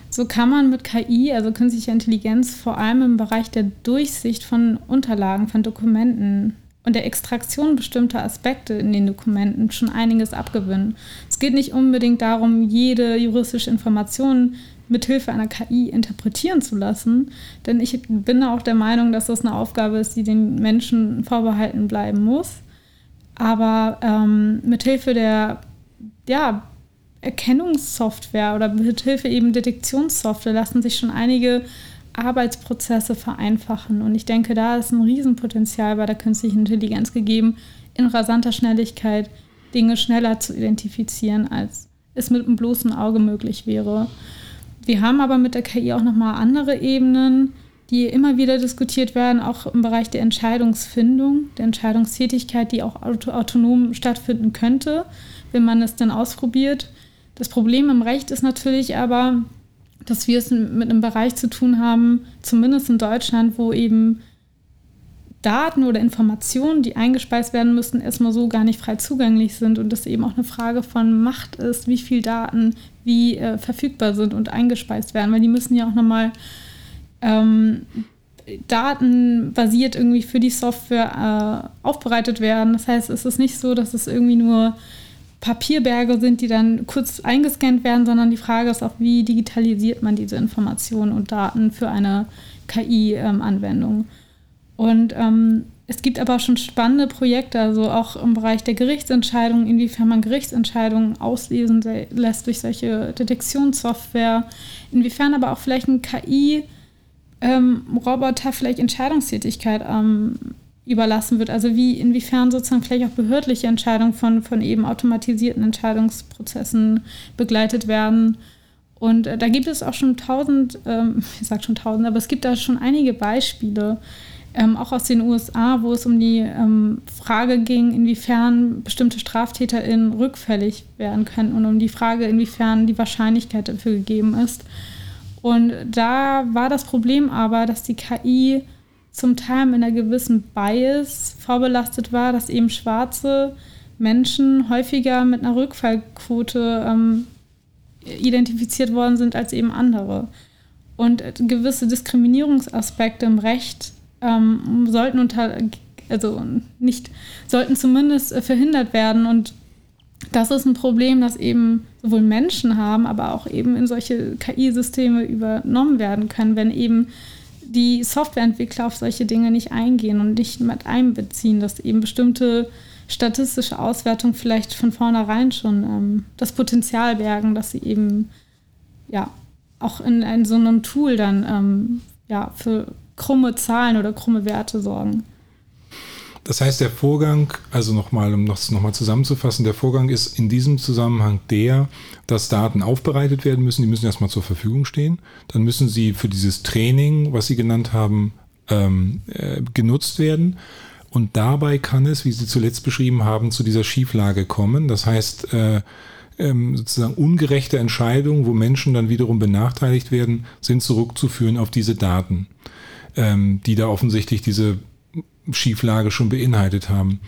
so kann man mit KI, also künstlicher Intelligenz, vor allem im Bereich der Durchsicht von Unterlagen, von Dokumenten und der Extraktion bestimmter Aspekte in den Dokumenten schon einiges abgewinnen. Es geht nicht unbedingt darum, jede juristische Information mithilfe einer KI interpretieren zu lassen. Denn ich bin auch der Meinung, dass das eine Aufgabe ist, die den Menschen vorbehalten bleiben muss. Aber ähm, mithilfe der ja, Erkennungssoftware oder mithilfe eben Detektionssoftware lassen sich schon einige Arbeitsprozesse vereinfachen. Und ich denke, da ist ein Riesenpotenzial bei der künstlichen Intelligenz gegeben, in rasanter Schnelligkeit Dinge schneller zu identifizieren, als es mit einem bloßen Auge möglich wäre. Wir haben aber mit der KI auch nochmal andere Ebenen, die immer wieder diskutiert werden, auch im Bereich der Entscheidungsfindung, der Entscheidungstätigkeit, die auch autonom stattfinden könnte, wenn man es dann ausprobiert. Das Problem im Recht ist natürlich aber, dass wir es mit einem Bereich zu tun haben, zumindest in Deutschland, wo eben Daten oder Informationen, die eingespeist werden müssen, erstmal so gar nicht frei zugänglich sind und das eben auch eine Frage von Macht ist, wie viel Daten wie äh, verfügbar sind und eingespeist werden, weil die müssen ja auch nochmal ähm, datenbasiert irgendwie für die Software äh, aufbereitet werden. Das heißt, es ist nicht so, dass es irgendwie nur Papierberge sind, die dann kurz eingescannt werden, sondern die Frage ist auch, wie digitalisiert man diese Informationen und Daten für eine KI-Anwendung. Ähm, und ähm, es gibt aber auch schon spannende Projekte, also auch im Bereich der Gerichtsentscheidungen, inwiefern man Gerichtsentscheidungen auslesen lässt durch solche Detektionssoftware, inwiefern aber auch vielleicht ein KI-Roboter ähm, vielleicht Entscheidungstätigkeit ähm, überlassen wird. Also wie inwiefern sozusagen vielleicht auch behördliche Entscheidungen von, von eben automatisierten Entscheidungsprozessen begleitet werden. Und äh, da gibt es auch schon tausend, ähm, ich sage schon tausend, aber es gibt da schon einige Beispiele ähm, auch aus den USA, wo es um die ähm, Frage ging, inwiefern bestimmte StraftäterInnen rückfällig werden können und um die Frage, inwiefern die Wahrscheinlichkeit dafür gegeben ist. Und da war das Problem aber, dass die KI zum Teil mit einer gewissen Bias vorbelastet war, dass eben schwarze Menschen häufiger mit einer Rückfallquote ähm, identifiziert worden sind als eben andere. Und gewisse Diskriminierungsaspekte im Recht ähm, sollten unter, also nicht, sollten zumindest äh, verhindert werden. Und das ist ein Problem, das eben sowohl Menschen haben, aber auch eben in solche KI-Systeme übernommen werden können, wenn eben die Softwareentwickler auf solche Dinge nicht eingehen und nicht mit einbeziehen, dass eben bestimmte statistische Auswertungen vielleicht von vornherein schon ähm, das Potenzial bergen, dass sie eben ja auch in, in so einem Tool dann ähm, ja für krumme Zahlen oder krumme Werte sorgen. Das heißt, der Vorgang, also nochmal, um das nochmal zusammenzufassen, der Vorgang ist in diesem Zusammenhang der, dass Daten aufbereitet werden müssen, die müssen erstmal zur Verfügung stehen. Dann müssen sie für dieses Training, was Sie genannt haben, ähm, äh, genutzt werden. Und dabei kann es, wie Sie zuletzt beschrieben haben, zu dieser Schieflage kommen. Das heißt, äh, ähm, sozusagen ungerechte Entscheidungen, wo Menschen dann wiederum benachteiligt werden, sind zurückzuführen auf diese Daten ähm, die da offensichtlich diese Schieflage schon beinhaltet haben.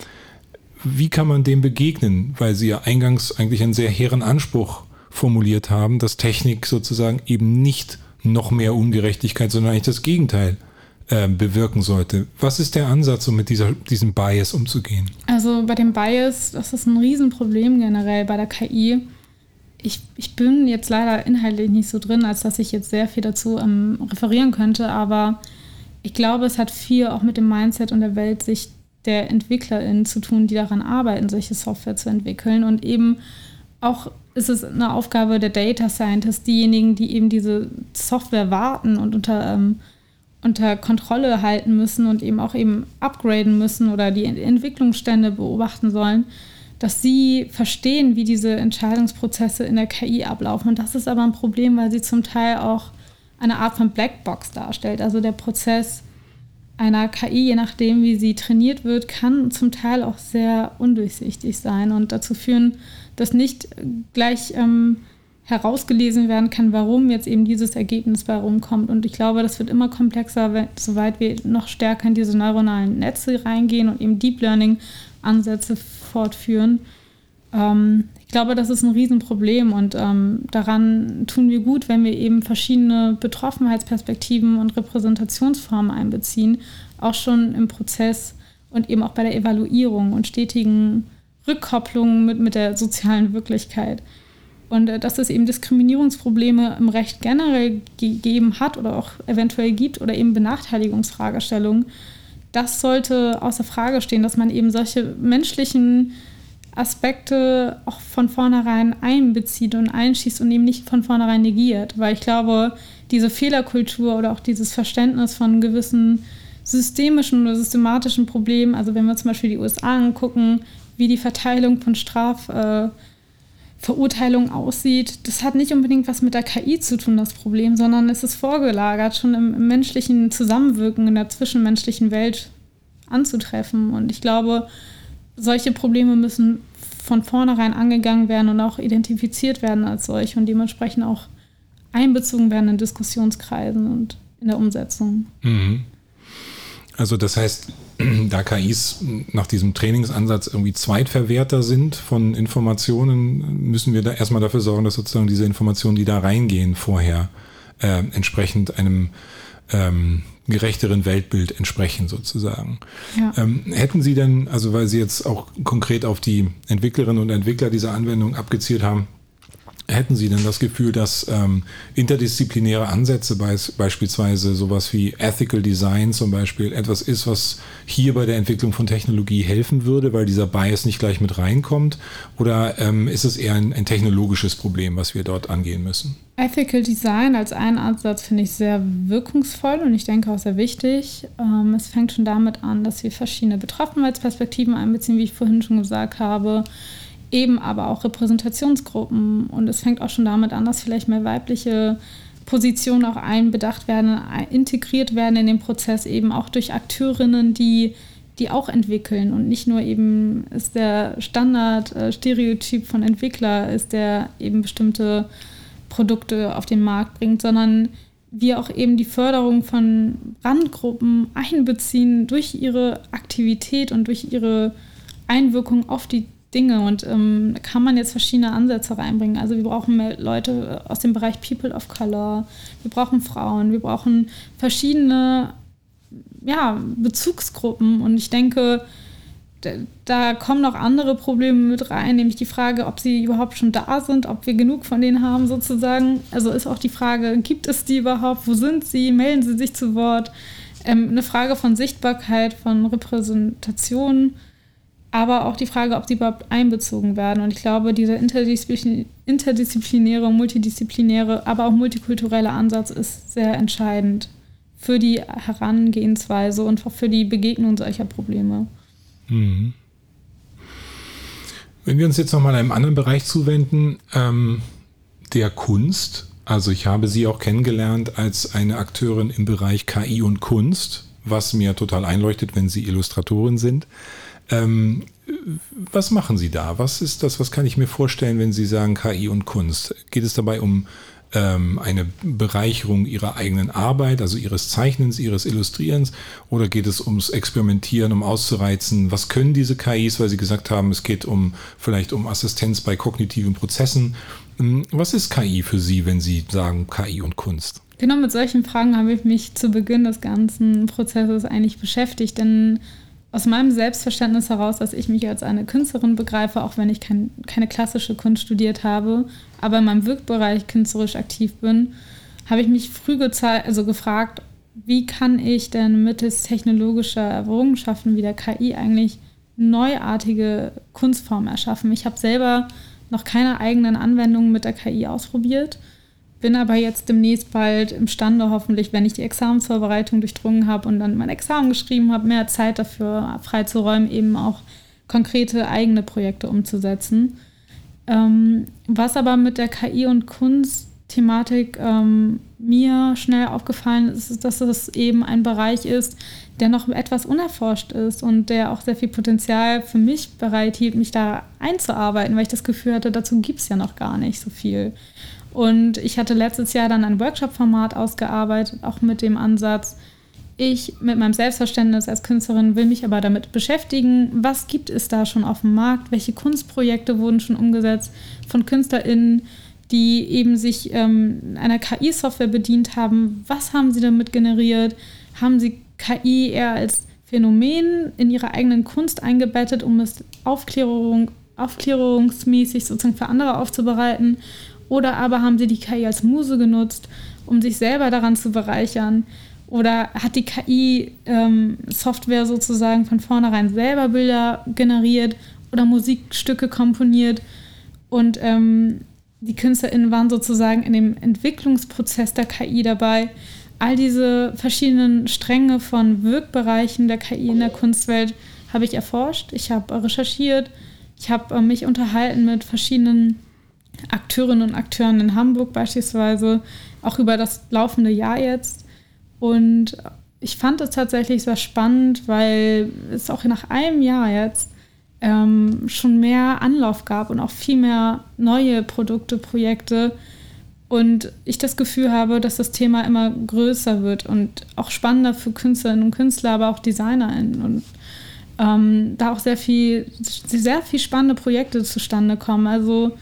Wie kann man dem begegnen? Weil Sie ja eingangs eigentlich einen sehr hehren Anspruch formuliert haben, dass Technik sozusagen eben nicht noch mehr Ungerechtigkeit, sondern eigentlich das Gegenteil äh, bewirken sollte. Was ist der Ansatz, um mit dieser, diesem Bias umzugehen? Also bei dem Bias, das ist ein Riesenproblem generell bei der KI. Ich, ich bin jetzt leider inhaltlich nicht so drin, als dass ich jetzt sehr viel dazu ähm, referieren könnte, aber ich glaube, es hat viel auch mit dem Mindset und der Weltsicht der EntwicklerInnen zu tun, die daran arbeiten, solche Software zu entwickeln. Und eben auch ist es eine Aufgabe der Data Scientists, diejenigen, die eben diese Software warten und unter, ähm, unter Kontrolle halten müssen und eben auch eben upgraden müssen oder die Entwicklungsstände beobachten sollen, dass sie verstehen, wie diese Entscheidungsprozesse in der KI ablaufen. Und das ist aber ein Problem, weil sie zum Teil auch eine Art von Blackbox darstellt. Also der Prozess einer KI, je nachdem, wie sie trainiert wird, kann zum Teil auch sehr undurchsichtig sein und dazu führen, dass nicht gleich ähm, herausgelesen werden kann, warum jetzt eben dieses Ergebnis bei rumkommt. Und ich glaube, das wird immer komplexer, soweit wir noch stärker in diese neuronalen Netze reingehen und eben Deep Learning-Ansätze fortführen. Ähm, ich glaube, das ist ein Riesenproblem und ähm, daran tun wir gut, wenn wir eben verschiedene Betroffenheitsperspektiven und Repräsentationsformen einbeziehen, auch schon im Prozess und eben auch bei der Evaluierung und stetigen Rückkopplungen mit, mit der sozialen Wirklichkeit. Und äh, dass es eben Diskriminierungsprobleme im Recht generell gegeben hat oder auch eventuell gibt oder eben Benachteiligungsfragestellungen, das sollte außer Frage stehen, dass man eben solche menschlichen Aspekte auch von vornherein einbezieht und einschießt und eben nicht von vornherein negiert. Weil ich glaube, diese Fehlerkultur oder auch dieses Verständnis von gewissen systemischen oder systematischen Problemen, also wenn wir zum Beispiel die USA angucken, wie die Verteilung von Strafverurteilungen äh, aussieht, das hat nicht unbedingt was mit der KI zu tun, das Problem, sondern es ist vorgelagert, schon im, im menschlichen Zusammenwirken in der zwischenmenschlichen Welt anzutreffen. Und ich glaube, solche Probleme müssen von vornherein angegangen werden und auch identifiziert werden als solche und dementsprechend auch einbezogen werden in Diskussionskreisen und in der Umsetzung. Mhm. Also das heißt, da KIs nach diesem Trainingsansatz irgendwie Zweitverwerter sind von Informationen, müssen wir da erstmal dafür sorgen, dass sozusagen diese Informationen, die da reingehen, vorher äh, entsprechend einem ähm, gerechteren Weltbild entsprechen sozusagen. Ja. Ähm, hätten Sie denn, also weil Sie jetzt auch konkret auf die Entwicklerinnen und Entwickler dieser Anwendung abgezielt haben, Hätten Sie denn das Gefühl, dass ähm, interdisziplinäre Ansätze, bei, beispielsweise sowas wie Ethical Design zum Beispiel, etwas ist, was hier bei der Entwicklung von Technologie helfen würde, weil dieser Bias nicht gleich mit reinkommt? Oder ähm, ist es eher ein, ein, technologisches Problem, was wir dort angehen müssen? Ethical Design als einen Ansatz finde ich sehr wirkungsvoll und ich denke auch sehr wichtig. Ähm, es fängt schon damit an, dass wir verschiedene Betroffenheitsperspektiven einbeziehen, wie ich vorhin schon gesagt habe eben aber auch Repräsentationsgruppen. Und es fängt auch schon damit an, dass vielleicht mehr weibliche Positionen auch einbedacht werden, integriert werden in den Prozess, eben auch durch Akteurinnen, die, die auch entwickeln. Und nicht nur eben ist der Standard-Stereotyp äh, von Entwickler, ist der eben bestimmte Produkte auf den Markt bringt, sondern wir auch eben die Förderung von Randgruppen einbeziehen durch ihre Aktivität und durch ihre Einwirkung auf die Dinge und ähm, kann man jetzt verschiedene Ansätze reinbringen. Also wir brauchen mehr Leute aus dem Bereich People of Color, wir brauchen Frauen, wir brauchen verschiedene ja, Bezugsgruppen und ich denke, da kommen noch andere Probleme mit rein, nämlich die Frage, ob sie überhaupt schon da sind, ob wir genug von denen haben sozusagen. Also ist auch die Frage, gibt es die überhaupt? Wo sind sie? Melden sie sich zu Wort? Ähm, eine Frage von Sichtbarkeit, von Repräsentation aber auch die Frage, ob sie überhaupt einbezogen werden. Und ich glaube, dieser interdisziplinäre, multidisziplinäre, aber auch multikulturelle Ansatz ist sehr entscheidend für die Herangehensweise und für die Begegnung solcher Probleme. Mhm. Wenn wir uns jetzt nochmal einem anderen Bereich zuwenden, ähm, der Kunst. Also ich habe Sie auch kennengelernt als eine Akteurin im Bereich KI und Kunst, was mir total einleuchtet, wenn Sie Illustratorin sind. Ähm, was machen Sie da? Was ist das? Was kann ich mir vorstellen, wenn Sie sagen KI und Kunst? Geht es dabei um ähm, eine Bereicherung Ihrer eigenen Arbeit, also Ihres Zeichnens, Ihres Illustrierens? Oder geht es ums Experimentieren, um auszureizen? Was können diese KIs, weil Sie gesagt haben, es geht um vielleicht um Assistenz bei kognitiven Prozessen? Ähm, was ist KI für Sie, wenn Sie sagen KI und Kunst? Genau mit solchen Fragen habe ich mich zu Beginn des ganzen Prozesses eigentlich beschäftigt, denn aus meinem Selbstverständnis heraus, dass ich mich als eine Künstlerin begreife, auch wenn ich kein, keine klassische Kunst studiert habe, aber in meinem Wirkbereich künstlerisch aktiv bin, habe ich mich früh also gefragt, wie kann ich denn mittels technologischer Errungenschaften wie der KI eigentlich neuartige Kunstformen erschaffen. Ich habe selber noch keine eigenen Anwendungen mit der KI ausprobiert bin aber jetzt demnächst bald imstande, hoffentlich, wenn ich die Examensvorbereitung durchdrungen habe und dann mein Examen geschrieben habe, mehr Zeit dafür freizuräumen, eben auch konkrete eigene Projekte umzusetzen. Ähm, was aber mit der KI und Kunstthematik ähm, mir schnell aufgefallen ist, ist, dass es eben ein Bereich ist, der noch etwas unerforscht ist und der auch sehr viel Potenzial für mich bereithielt, mich da einzuarbeiten, weil ich das Gefühl hatte, dazu gibt es ja noch gar nicht so viel. Und ich hatte letztes Jahr dann ein Workshop-Format ausgearbeitet, auch mit dem Ansatz, ich mit meinem Selbstverständnis als Künstlerin will mich aber damit beschäftigen, was gibt es da schon auf dem Markt, welche Kunstprojekte wurden schon umgesetzt von KünstlerInnen, die eben sich ähm, einer KI-Software bedient haben. Was haben sie damit generiert? Haben sie KI eher als Phänomen in ihre eigenen Kunst eingebettet, um es Aufklärung, aufklärungsmäßig sozusagen für andere aufzubereiten? Oder aber haben sie die KI als Muse genutzt, um sich selber daran zu bereichern? Oder hat die KI-Software ähm, sozusagen von vornherein selber Bilder generiert oder Musikstücke komponiert? Und ähm, die KünstlerInnen waren sozusagen in dem Entwicklungsprozess der KI dabei. All diese verschiedenen Stränge von Wirkbereichen der KI in der Kunstwelt habe ich erforscht. Ich habe recherchiert. Ich habe äh, mich unterhalten mit verschiedenen Akteurinnen und Akteuren in Hamburg beispielsweise, auch über das laufende Jahr jetzt. Und ich fand es tatsächlich sehr spannend, weil es auch nach einem Jahr jetzt ähm, schon mehr Anlauf gab und auch viel mehr neue Produkte, Projekte. Und ich das Gefühl habe, dass das Thema immer größer wird und auch spannender für Künstlerinnen und Künstler, aber auch DesignerInnen. Und ähm, da auch sehr viel, sehr viel spannende Projekte zustande kommen. Also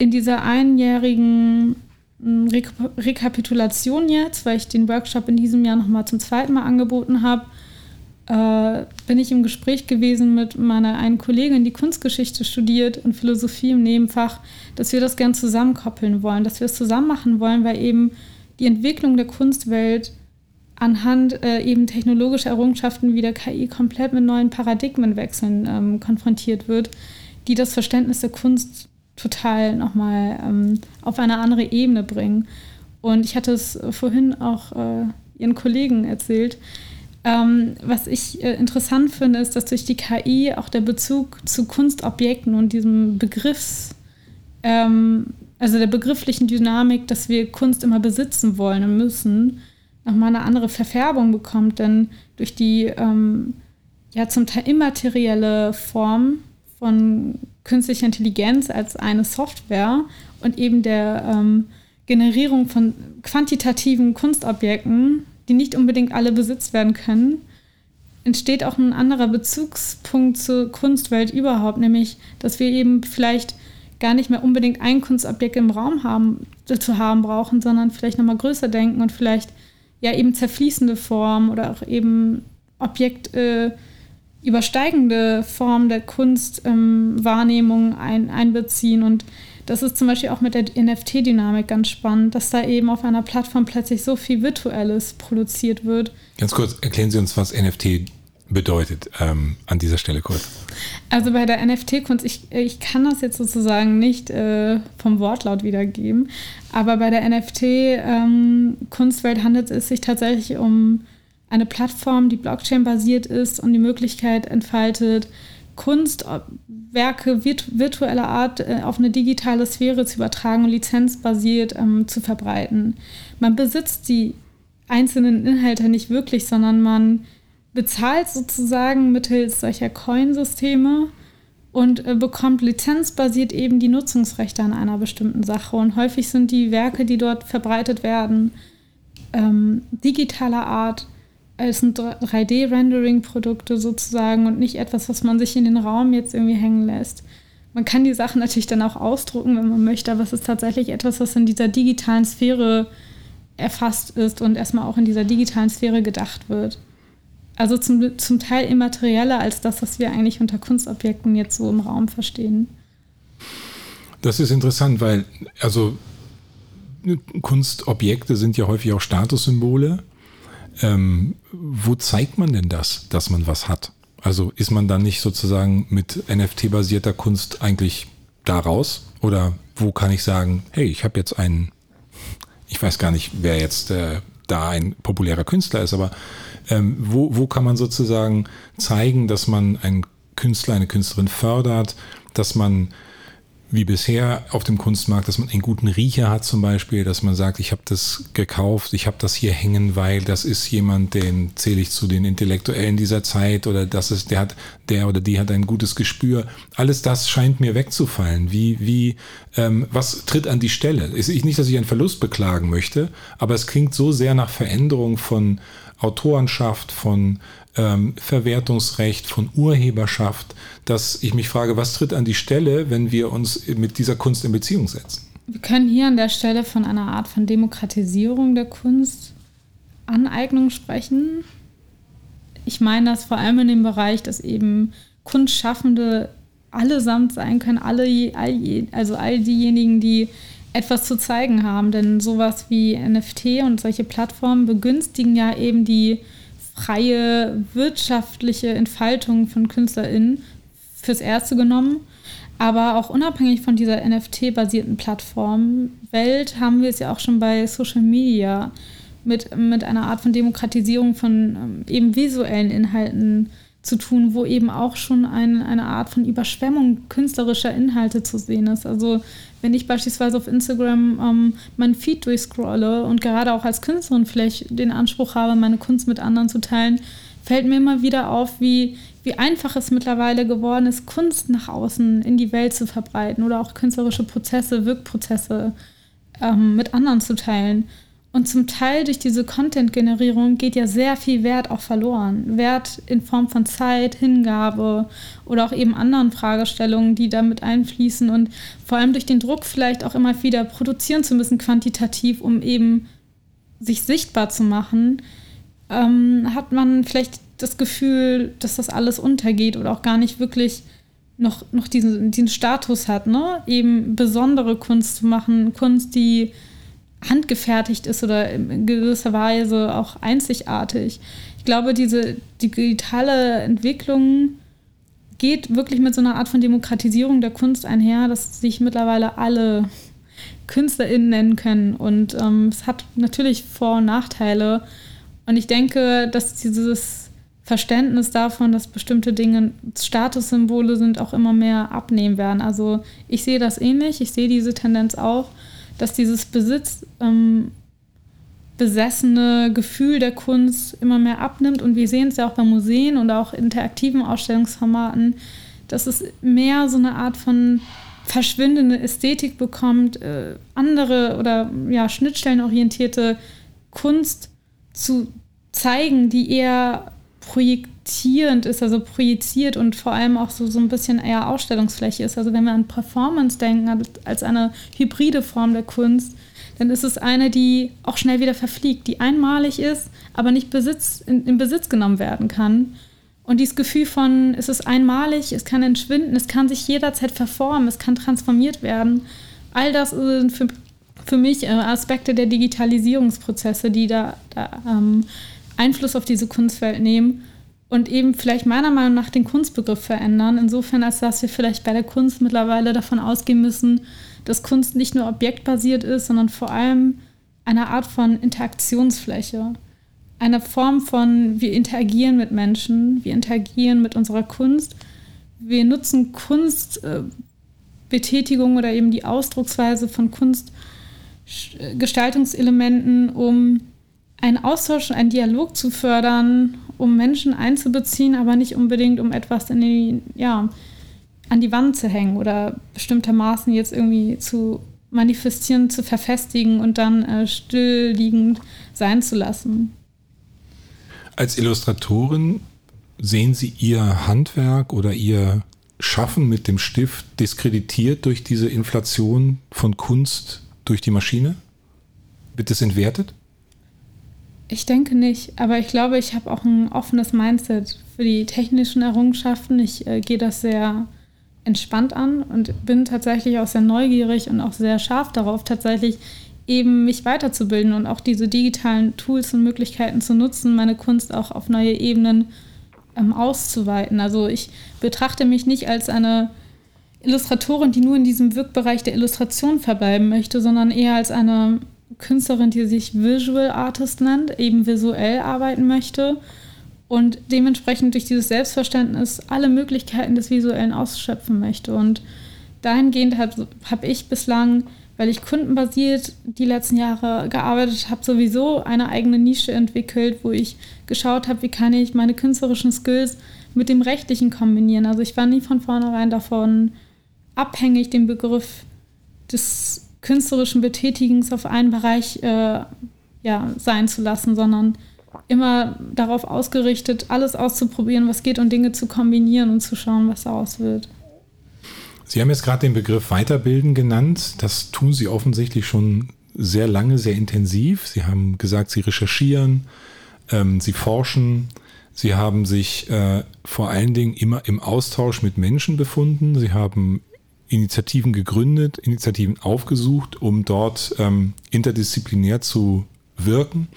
in dieser einjährigen Re Rekapitulation jetzt, weil ich den Workshop in diesem Jahr nochmal zum zweiten Mal angeboten habe, äh, bin ich im Gespräch gewesen mit meiner einen Kollegin, die Kunstgeschichte studiert und Philosophie im Nebenfach, dass wir das gern zusammenkoppeln wollen, dass wir es zusammen machen wollen, weil eben die Entwicklung der Kunstwelt anhand äh, eben technologischer Errungenschaften wie der KI komplett mit neuen Paradigmenwechseln ähm, konfrontiert wird, die das Verständnis der Kunst total nochmal ähm, auf eine andere Ebene bringen. Und ich hatte es vorhin auch äh, Ihren Kollegen erzählt. Ähm, was ich äh, interessant finde, ist, dass durch die KI auch der Bezug zu Kunstobjekten und diesem Begriffs, ähm, also der begrifflichen Dynamik, dass wir Kunst immer besitzen wollen und müssen, nochmal eine andere Verfärbung bekommt. Denn durch die ähm, ja zum Teil immaterielle Form von künstlicher Intelligenz als eine Software und eben der ähm, Generierung von quantitativen Kunstobjekten, die nicht unbedingt alle besitzt werden können, entsteht auch ein anderer Bezugspunkt zur Kunstwelt überhaupt, nämlich, dass wir eben vielleicht gar nicht mehr unbedingt ein Kunstobjekt im Raum haben, zu haben brauchen, sondern vielleicht nochmal größer denken und vielleicht ja eben zerfließende Formen oder auch eben Objekt, äh, übersteigende Form der Kunstwahrnehmung ähm, ein, einbeziehen. Und das ist zum Beispiel auch mit der NFT-Dynamik ganz spannend, dass da eben auf einer Plattform plötzlich so viel Virtuelles produziert wird. Ganz kurz, erklären Sie uns, was NFT bedeutet ähm, an dieser Stelle kurz. Also bei der NFT-Kunst, ich, ich kann das jetzt sozusagen nicht äh, vom Wortlaut wiedergeben, aber bei der NFT-Kunstwelt ähm, handelt es sich tatsächlich um eine Plattform, die Blockchain-basiert ist und die Möglichkeit entfaltet, Kunstwerke virt virtueller Art äh, auf eine digitale Sphäre zu übertragen und lizenzbasiert ähm, zu verbreiten. Man besitzt die einzelnen Inhalte nicht wirklich, sondern man bezahlt sozusagen mittels solcher Coin-Systeme und äh, bekommt lizenzbasiert eben die Nutzungsrechte an einer bestimmten Sache. Und häufig sind die Werke, die dort verbreitet werden, ähm, digitaler Art es sind 3D-Rendering-Produkte sozusagen und nicht etwas, was man sich in den Raum jetzt irgendwie hängen lässt. Man kann die Sachen natürlich dann auch ausdrucken, wenn man möchte, aber es ist tatsächlich etwas, was in dieser digitalen Sphäre erfasst ist und erstmal auch in dieser digitalen Sphäre gedacht wird. Also zum, zum Teil immaterieller als das, was wir eigentlich unter Kunstobjekten jetzt so im Raum verstehen. Das ist interessant, weil also Kunstobjekte sind ja häufig auch Statussymbole ähm, wo zeigt man denn das, dass man was hat? Also ist man dann nicht sozusagen mit NFT-basierter Kunst eigentlich da raus? Oder wo kann ich sagen, hey, ich habe jetzt einen, ich weiß gar nicht, wer jetzt äh, da ein populärer Künstler ist, aber ähm, wo, wo kann man sozusagen zeigen, dass man ein Künstler, eine Künstlerin fördert, dass man wie bisher auf dem Kunstmarkt, dass man einen guten Riecher hat zum Beispiel, dass man sagt, ich habe das gekauft, ich habe das hier hängen, weil das ist jemand, den zähle ich zu den Intellektuellen dieser Zeit oder das ist, der hat, der oder die hat ein gutes Gespür. Alles das scheint mir wegzufallen. Wie, wie, ähm, was tritt an die Stelle? Ist nicht, dass ich einen Verlust beklagen möchte, aber es klingt so sehr nach Veränderung von Autorenschaft, von ähm, Verwertungsrecht, von Urheberschaft, dass ich mich frage, was tritt an die Stelle, wenn wir uns mit dieser Kunst in Beziehung setzen? Wir können hier an der Stelle von einer Art von Demokratisierung der Kunst, Aneignung sprechen. Ich meine das vor allem in dem Bereich, dass eben Kunstschaffende allesamt sein können, alle, also all diejenigen, die etwas zu zeigen haben. Denn sowas wie NFT und solche Plattformen begünstigen ja eben die freie wirtschaftliche Entfaltung von KünstlerInnen fürs Erste genommen. Aber auch unabhängig von dieser NFT-basierten Plattformwelt haben wir es ja auch schon bei Social Media mit, mit einer Art von Demokratisierung von ähm, eben visuellen Inhalten zu tun, wo eben auch schon ein, eine Art von Überschwemmung künstlerischer Inhalte zu sehen ist. Also wenn ich beispielsweise auf Instagram ähm, meinen Feed durchscrolle und gerade auch als Künstlerin vielleicht den Anspruch habe, meine Kunst mit anderen zu teilen, fällt mir immer wieder auf, wie, wie einfach es mittlerweile geworden ist, Kunst nach außen in die Welt zu verbreiten oder auch künstlerische Prozesse, Wirkprozesse ähm, mit anderen zu teilen. Und zum Teil durch diese Content-Generierung geht ja sehr viel Wert auch verloren. Wert in Form von Zeit, Hingabe oder auch eben anderen Fragestellungen, die damit einfließen. Und vor allem durch den Druck vielleicht auch immer wieder produzieren zu müssen, quantitativ, um eben sich sichtbar zu machen, ähm, hat man vielleicht das Gefühl, dass das alles untergeht oder auch gar nicht wirklich noch, noch diesen, diesen Status hat, ne? Eben besondere Kunst zu machen, Kunst, die handgefertigt ist oder in gewisser Weise auch einzigartig. Ich glaube, diese digitale Entwicklung geht wirklich mit so einer Art von Demokratisierung der Kunst einher, dass sich mittlerweile alle KünstlerInnen nennen können. Und ähm, es hat natürlich Vor- und Nachteile. Und ich denke, dass dieses Verständnis davon, dass bestimmte Dinge Statussymbole sind, auch immer mehr abnehmen werden. Also ich sehe das ähnlich, ich sehe diese Tendenz auch dass dieses Besitz ähm, besessene Gefühl der Kunst immer mehr abnimmt. Und wir sehen es ja auch bei Museen und auch interaktiven Ausstellungsformaten, dass es mehr so eine Art von verschwindende Ästhetik bekommt, äh, andere oder ja, schnittstellenorientierte Kunst zu zeigen, die eher projektierend ist, also projiziert und vor allem auch so, so ein bisschen eher Ausstellungsfläche ist. Also wenn wir an Performance denken, als eine hybride Form der Kunst, dann ist es eine, die auch schnell wieder verfliegt, die einmalig ist, aber nicht Besitz, in, in Besitz genommen werden kann. Und dieses Gefühl von, es ist einmalig, es kann entschwinden, es kann sich jederzeit verformen, es kann transformiert werden. All das sind für, für mich äh, Aspekte der Digitalisierungsprozesse, die da, da ähm, Einfluss auf diese Kunstwelt nehmen und eben vielleicht meiner Meinung nach den Kunstbegriff verändern. Insofern, als dass wir vielleicht bei der Kunst mittlerweile davon ausgehen müssen, dass Kunst nicht nur objektbasiert ist, sondern vor allem eine Art von Interaktionsfläche. Eine Form von, wir interagieren mit Menschen, wir interagieren mit unserer Kunst, wir nutzen Kunstbetätigung oder eben die Ausdrucksweise von Kunstgestaltungselementen, um einen Austausch, einen Dialog zu fördern, um Menschen einzubeziehen, aber nicht unbedingt, um etwas in die, ja, an die Wand zu hängen oder bestimmtermaßen jetzt irgendwie zu manifestieren, zu verfestigen und dann äh, stillliegend sein zu lassen. Als Illustratorin sehen Sie Ihr Handwerk oder Ihr Schaffen mit dem Stift diskreditiert durch diese Inflation von Kunst durch die Maschine? Wird es entwertet? Ich denke nicht, aber ich glaube, ich habe auch ein offenes Mindset für die technischen Errungenschaften. Ich äh, gehe das sehr entspannt an und bin tatsächlich auch sehr neugierig und auch sehr scharf darauf, tatsächlich eben mich weiterzubilden und auch diese digitalen Tools und Möglichkeiten zu nutzen, meine Kunst auch auf neue Ebenen ähm, auszuweiten. Also ich betrachte mich nicht als eine Illustratorin, die nur in diesem Wirkbereich der Illustration verbleiben möchte, sondern eher als eine Künstlerin, die sich Visual Artist nennt, eben visuell arbeiten möchte und dementsprechend durch dieses Selbstverständnis alle Möglichkeiten des Visuellen ausschöpfen möchte. Und dahingehend habe hab ich bislang, weil ich kundenbasiert die letzten Jahre gearbeitet habe, sowieso eine eigene Nische entwickelt, wo ich geschaut habe, wie kann ich meine künstlerischen Skills mit dem rechtlichen kombinieren. Also ich war nie von vornherein davon abhängig, den Begriff des künstlerischen Betätigens auf einen Bereich äh, ja, sein zu lassen, sondern immer darauf ausgerichtet, alles auszuprobieren, was geht und Dinge zu kombinieren und zu schauen, was daraus wird. Sie haben jetzt gerade den Begriff Weiterbilden genannt. Das tun Sie offensichtlich schon sehr lange, sehr intensiv. Sie haben gesagt, Sie recherchieren, ähm, Sie forschen, Sie haben sich äh, vor allen Dingen immer im Austausch mit Menschen befunden. Sie haben Initiativen gegründet, Initiativen aufgesucht, um dort ähm, interdisziplinär zu wirken.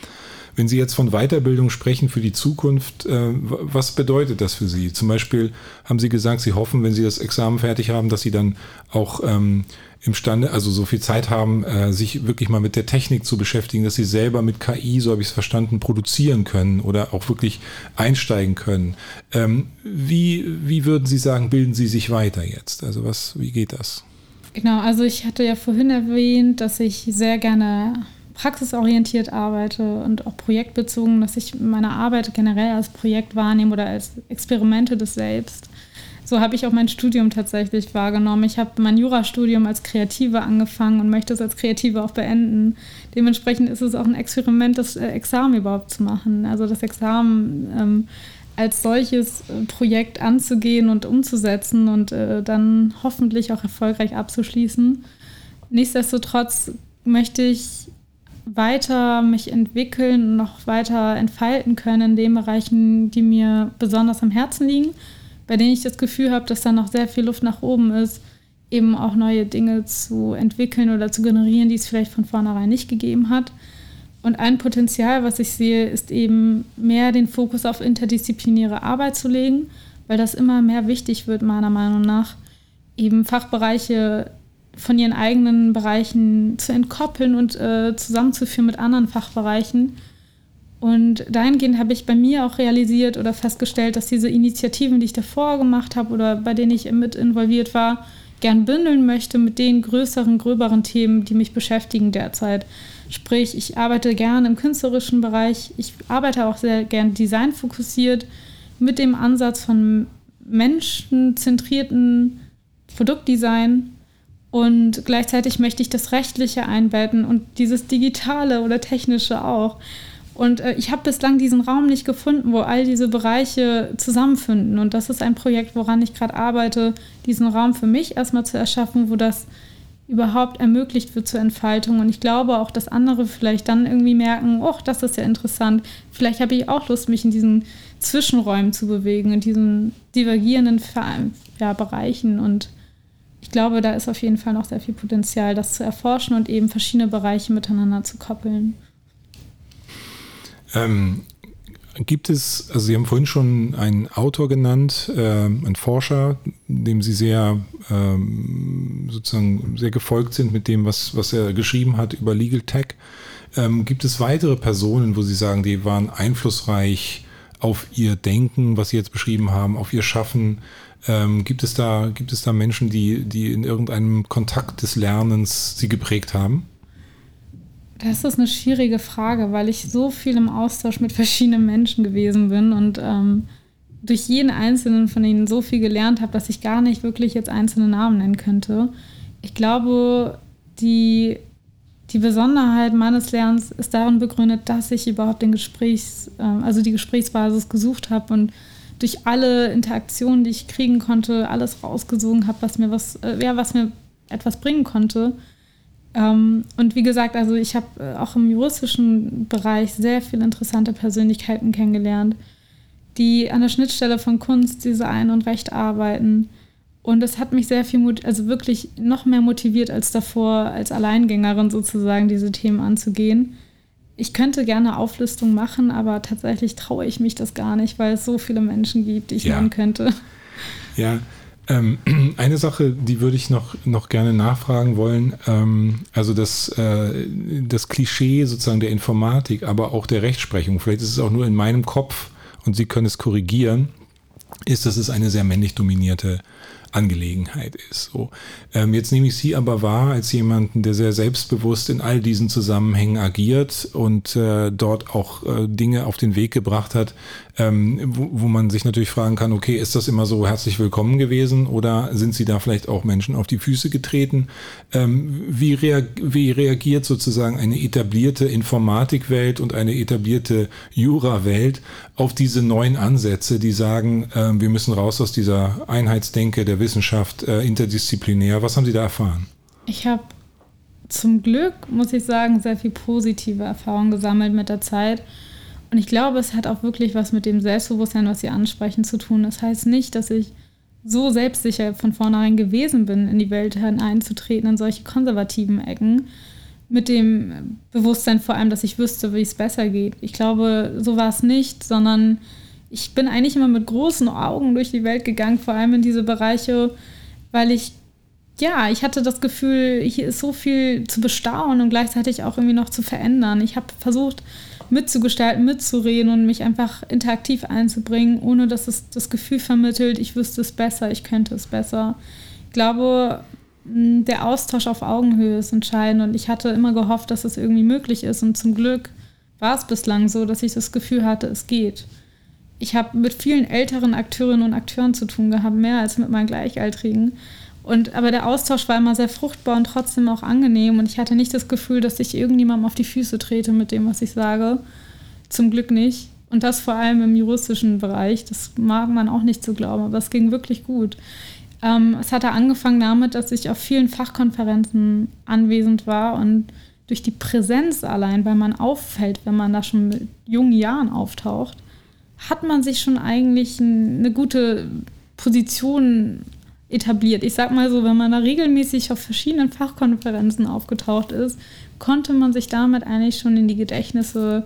Wenn Sie jetzt von Weiterbildung sprechen für die Zukunft, äh, was bedeutet das für Sie? Zum Beispiel haben Sie gesagt, Sie hoffen, wenn Sie das Examen fertig haben, dass Sie dann auch ähm, imstande, also so viel Zeit haben, äh, sich wirklich mal mit der Technik zu beschäftigen, dass Sie selber mit KI, so habe ich es verstanden, produzieren können oder auch wirklich einsteigen können. Ähm, wie, wie würden Sie sagen, bilden Sie sich weiter jetzt? Also was, wie geht das? Genau, also ich hatte ja vorhin erwähnt, dass ich sehr gerne praxisorientiert arbeite und auch projektbezogen, dass ich meine Arbeit generell als Projekt wahrnehme oder als Experimente des Selbst. So habe ich auch mein Studium tatsächlich wahrgenommen. Ich habe mein Jurastudium als Kreative angefangen und möchte es als Kreative auch beenden. Dementsprechend ist es auch ein Experiment, das äh, Examen überhaupt zu machen. Also das Examen ähm, als solches äh, Projekt anzugehen und umzusetzen und äh, dann hoffentlich auch erfolgreich abzuschließen. Nichtsdestotrotz möchte ich weiter mich entwickeln und noch weiter entfalten können in den Bereichen, die mir besonders am Herzen liegen, bei denen ich das Gefühl habe, dass da noch sehr viel Luft nach oben ist, eben auch neue Dinge zu entwickeln oder zu generieren, die es vielleicht von vornherein nicht gegeben hat. Und ein Potenzial, was ich sehe, ist eben mehr den Fokus auf interdisziplinäre Arbeit zu legen, weil das immer mehr wichtig wird, meiner Meinung nach, eben Fachbereiche von ihren eigenen Bereichen zu entkoppeln und äh, zusammenzuführen mit anderen Fachbereichen. Und dahingehend habe ich bei mir auch realisiert oder festgestellt, dass diese Initiativen, die ich davor gemacht habe oder bei denen ich mit involviert war, gern bündeln möchte mit den größeren, gröberen Themen, die mich beschäftigen derzeit. Sprich, ich arbeite gern im künstlerischen Bereich, ich arbeite auch sehr gern designfokussiert mit dem Ansatz von menschenzentrierten Produktdesign und gleichzeitig möchte ich das Rechtliche einbetten und dieses Digitale oder Technische auch. Und äh, ich habe bislang diesen Raum nicht gefunden, wo all diese Bereiche zusammenfinden. Und das ist ein Projekt, woran ich gerade arbeite, diesen Raum für mich erstmal zu erschaffen, wo das überhaupt ermöglicht wird zur Entfaltung. Und ich glaube auch, dass andere vielleicht dann irgendwie merken, oh, das ist ja interessant. Vielleicht habe ich auch Lust, mich in diesen Zwischenräumen zu bewegen, in diesen divergierenden ja, Bereichen und ich glaube, da ist auf jeden Fall noch sehr viel Potenzial, das zu erforschen und eben verschiedene Bereiche miteinander zu koppeln. Ähm, gibt es, also Sie haben vorhin schon einen Autor genannt, äh, einen Forscher, dem Sie sehr ähm, sozusagen sehr gefolgt sind mit dem, was, was er geschrieben hat über Legal Tech. Ähm, gibt es weitere Personen, wo Sie sagen, die waren einflussreich auf Ihr Denken, was Sie jetzt beschrieben haben, auf Ihr Schaffen? Ähm, gibt, es da, gibt es da Menschen, die, die in irgendeinem Kontakt des Lernens sie geprägt haben? Das ist eine schwierige Frage, weil ich so viel im Austausch mit verschiedenen Menschen gewesen bin und ähm, durch jeden einzelnen von ihnen so viel gelernt habe, dass ich gar nicht wirklich jetzt einzelne Namen nennen könnte. Ich glaube, die, die Besonderheit meines Lernens ist darin begründet, dass ich überhaupt den Gesprächs, äh, also die Gesprächsbasis gesucht habe und durch alle Interaktionen, die ich kriegen konnte, alles rausgesogen habe, was mir was, äh, ja, was mir etwas bringen konnte. Ähm, und wie gesagt, also ich habe äh, auch im juristischen Bereich sehr viele interessante Persönlichkeiten kennengelernt, die an der Schnittstelle von Kunst, Design und Recht arbeiten. Und das hat mich sehr viel, also wirklich noch mehr motiviert als davor, als Alleingängerin sozusagen diese Themen anzugehen ich könnte gerne Auflistung machen, aber tatsächlich traue ich mich das gar nicht, weil es so viele Menschen gibt, die ich ja. nennen könnte. Ja, ähm, eine Sache, die würde ich noch, noch gerne nachfragen wollen. Ähm, also das, äh, das Klischee sozusagen der Informatik, aber auch der Rechtsprechung. Vielleicht ist es auch nur in meinem Kopf und Sie können es korrigieren, ist, dass es eine sehr männlich dominierte Angelegenheit ist. So. Ähm, jetzt nehme ich Sie aber wahr als jemanden, der sehr selbstbewusst in all diesen Zusammenhängen agiert und äh, dort auch äh, Dinge auf den Weg gebracht hat, ähm, wo, wo man sich natürlich fragen kann, okay, ist das immer so herzlich willkommen gewesen oder sind Sie da vielleicht auch Menschen auf die Füße getreten? Ähm, wie, rea wie reagiert sozusagen eine etablierte Informatikwelt und eine etablierte Jurawelt auf diese neuen Ansätze, die sagen, äh, wir müssen raus aus dieser Einheitsdenke der Wissenschaft, äh, interdisziplinär. Was haben Sie da erfahren? Ich habe zum Glück, muss ich sagen, sehr viel positive Erfahrungen gesammelt mit der Zeit. Und ich glaube, es hat auch wirklich was mit dem Selbstbewusstsein, was Sie ansprechen, zu tun. Das heißt nicht, dass ich so selbstsicher von vornherein gewesen bin, in die Welt hineinzutreten, in solche konservativen Ecken, mit dem Bewusstsein vor allem, dass ich wüsste, wie es besser geht. Ich glaube, so war es nicht, sondern ich bin eigentlich immer mit großen Augen durch die Welt gegangen, vor allem in diese Bereiche, weil ich, ja, ich hatte das Gefühl, hier ist so viel zu bestaunen und gleichzeitig auch irgendwie noch zu verändern. Ich habe versucht, mitzugestalten, mitzureden und mich einfach interaktiv einzubringen, ohne dass es das Gefühl vermittelt, ich wüsste es besser, ich könnte es besser. Ich glaube, der Austausch auf Augenhöhe ist entscheidend und ich hatte immer gehofft, dass es irgendwie möglich ist und zum Glück war es bislang so, dass ich das Gefühl hatte, es geht ich habe mit vielen älteren Akteurinnen und Akteuren zu tun gehabt, mehr als mit meinen Gleichaltrigen. Und, aber der Austausch war immer sehr fruchtbar und trotzdem auch angenehm. Und ich hatte nicht das Gefühl, dass ich irgendjemandem auf die Füße trete mit dem, was ich sage. Zum Glück nicht. Und das vor allem im juristischen Bereich. Das mag man auch nicht so glauben, aber es ging wirklich gut. Ähm, es hatte angefangen damit, dass ich auf vielen Fachkonferenzen anwesend war und durch die Präsenz allein, weil man auffällt, wenn man da schon mit jungen Jahren auftaucht, hat man sich schon eigentlich eine gute Position etabliert. Ich sag mal so, wenn man da regelmäßig auf verschiedenen Fachkonferenzen aufgetaucht ist, konnte man sich damit eigentlich schon in die Gedächtnisse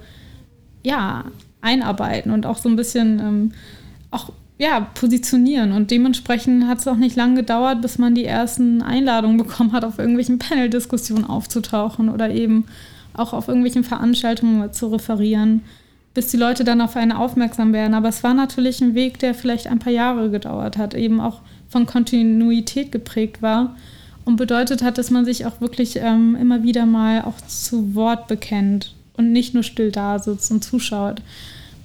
ja, einarbeiten und auch so ein bisschen ähm, auch ja, positionieren. Und dementsprechend hat es auch nicht lange gedauert, bis man die ersten Einladungen bekommen hat, auf irgendwelchen Panel-Diskussionen aufzutauchen oder eben auch auf irgendwelchen Veranstaltungen zu referieren bis die Leute dann auf einen aufmerksam werden. Aber es war natürlich ein Weg, der vielleicht ein paar Jahre gedauert hat, eben auch von Kontinuität geprägt war und bedeutet hat, dass man sich auch wirklich ähm, immer wieder mal auch zu Wort bekennt und nicht nur still da sitzt und zuschaut.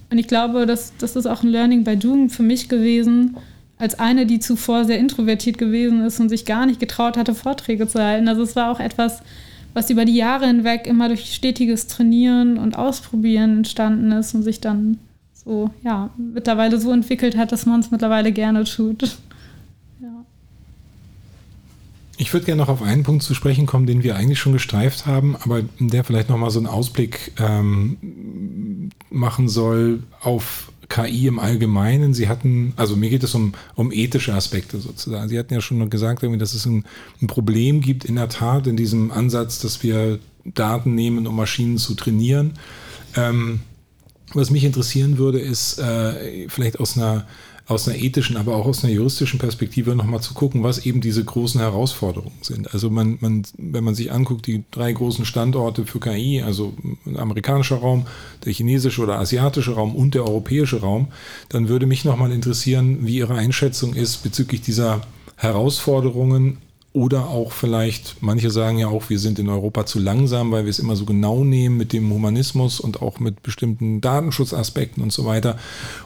Und ich glaube, das, das ist auch ein Learning by Doing für mich gewesen, als eine, die zuvor sehr introvertiert gewesen ist und sich gar nicht getraut hatte, Vorträge zu halten. Also es war auch etwas, was über die Jahre hinweg immer durch stetiges Trainieren und Ausprobieren entstanden ist und sich dann so, ja, mittlerweile so entwickelt hat, dass man es mittlerweile gerne tut. Ja. Ich würde gerne noch auf einen Punkt zu sprechen kommen, den wir eigentlich schon gestreift haben, aber der vielleicht nochmal so einen Ausblick ähm, machen soll auf KI im Allgemeinen. Sie hatten, also mir geht es um, um ethische Aspekte sozusagen. Sie hatten ja schon gesagt, dass es ein, ein Problem gibt in der Tat in diesem Ansatz, dass wir Daten nehmen, um Maschinen zu trainieren. Ähm, was mich interessieren würde, ist äh, vielleicht aus einer aus einer ethischen, aber auch aus einer juristischen Perspektive nochmal zu gucken, was eben diese großen Herausforderungen sind. Also man, man, wenn man sich anguckt, die drei großen Standorte für KI, also der amerikanische Raum, der chinesische oder asiatische Raum und der europäische Raum, dann würde mich nochmal interessieren, wie Ihre Einschätzung ist bezüglich dieser Herausforderungen oder auch vielleicht, manche sagen ja auch, wir sind in Europa zu langsam, weil wir es immer so genau nehmen mit dem Humanismus und auch mit bestimmten Datenschutzaspekten und so weiter.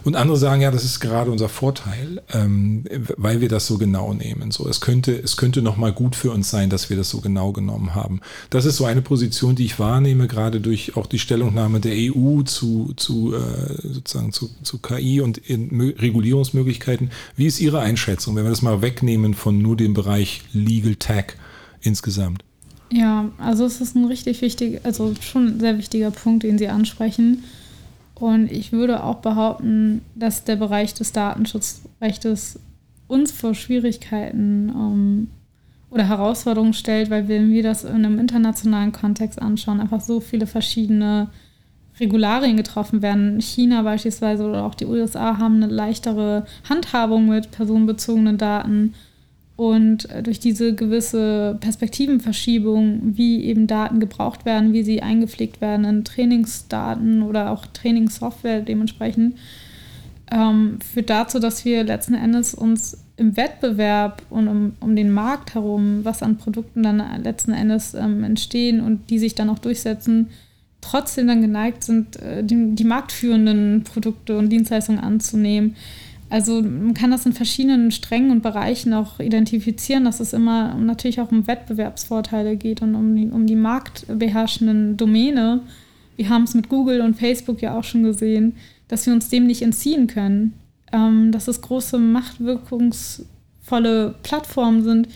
Und andere sagen ja, das ist gerade unser Vorteil, ähm, weil wir das so genau nehmen. So, es könnte, es könnte nochmal gut für uns sein, dass wir das so genau genommen haben. Das ist so eine Position, die ich wahrnehme, gerade durch auch die Stellungnahme der EU zu, zu äh, sozusagen zu, zu KI und Regulierungsmöglichkeiten. Wie ist Ihre Einschätzung, wenn wir das mal wegnehmen von nur dem Bereich Legal Legal Tech insgesamt? Ja, also es ist ein richtig wichtiger, also schon ein sehr wichtiger Punkt, den Sie ansprechen. Und ich würde auch behaupten, dass der Bereich des Datenschutzrechts uns vor Schwierigkeiten ähm, oder Herausforderungen stellt, weil wenn wir das in einem internationalen Kontext anschauen, einfach so viele verschiedene Regularien getroffen werden. China beispielsweise oder auch die USA haben eine leichtere Handhabung mit personenbezogenen Daten und äh, durch diese gewisse Perspektivenverschiebung, wie eben Daten gebraucht werden, wie sie eingepflegt werden in Trainingsdaten oder auch Trainingssoftware dementsprechend, ähm, führt dazu, dass wir letzten Endes uns im Wettbewerb und um, um den Markt herum, was an Produkten dann letzten Endes ähm, entstehen und die sich dann auch durchsetzen, trotzdem dann geneigt sind, äh, die, die marktführenden Produkte und Dienstleistungen anzunehmen. Also man kann das in verschiedenen Strängen und Bereichen auch identifizieren, dass es immer natürlich auch um Wettbewerbsvorteile geht und um die, um die marktbeherrschenden Domäne. Wir haben es mit Google und Facebook ja auch schon gesehen, dass wir uns dem nicht entziehen können. Ähm, dass es große, machtwirkungsvolle Plattformen sind,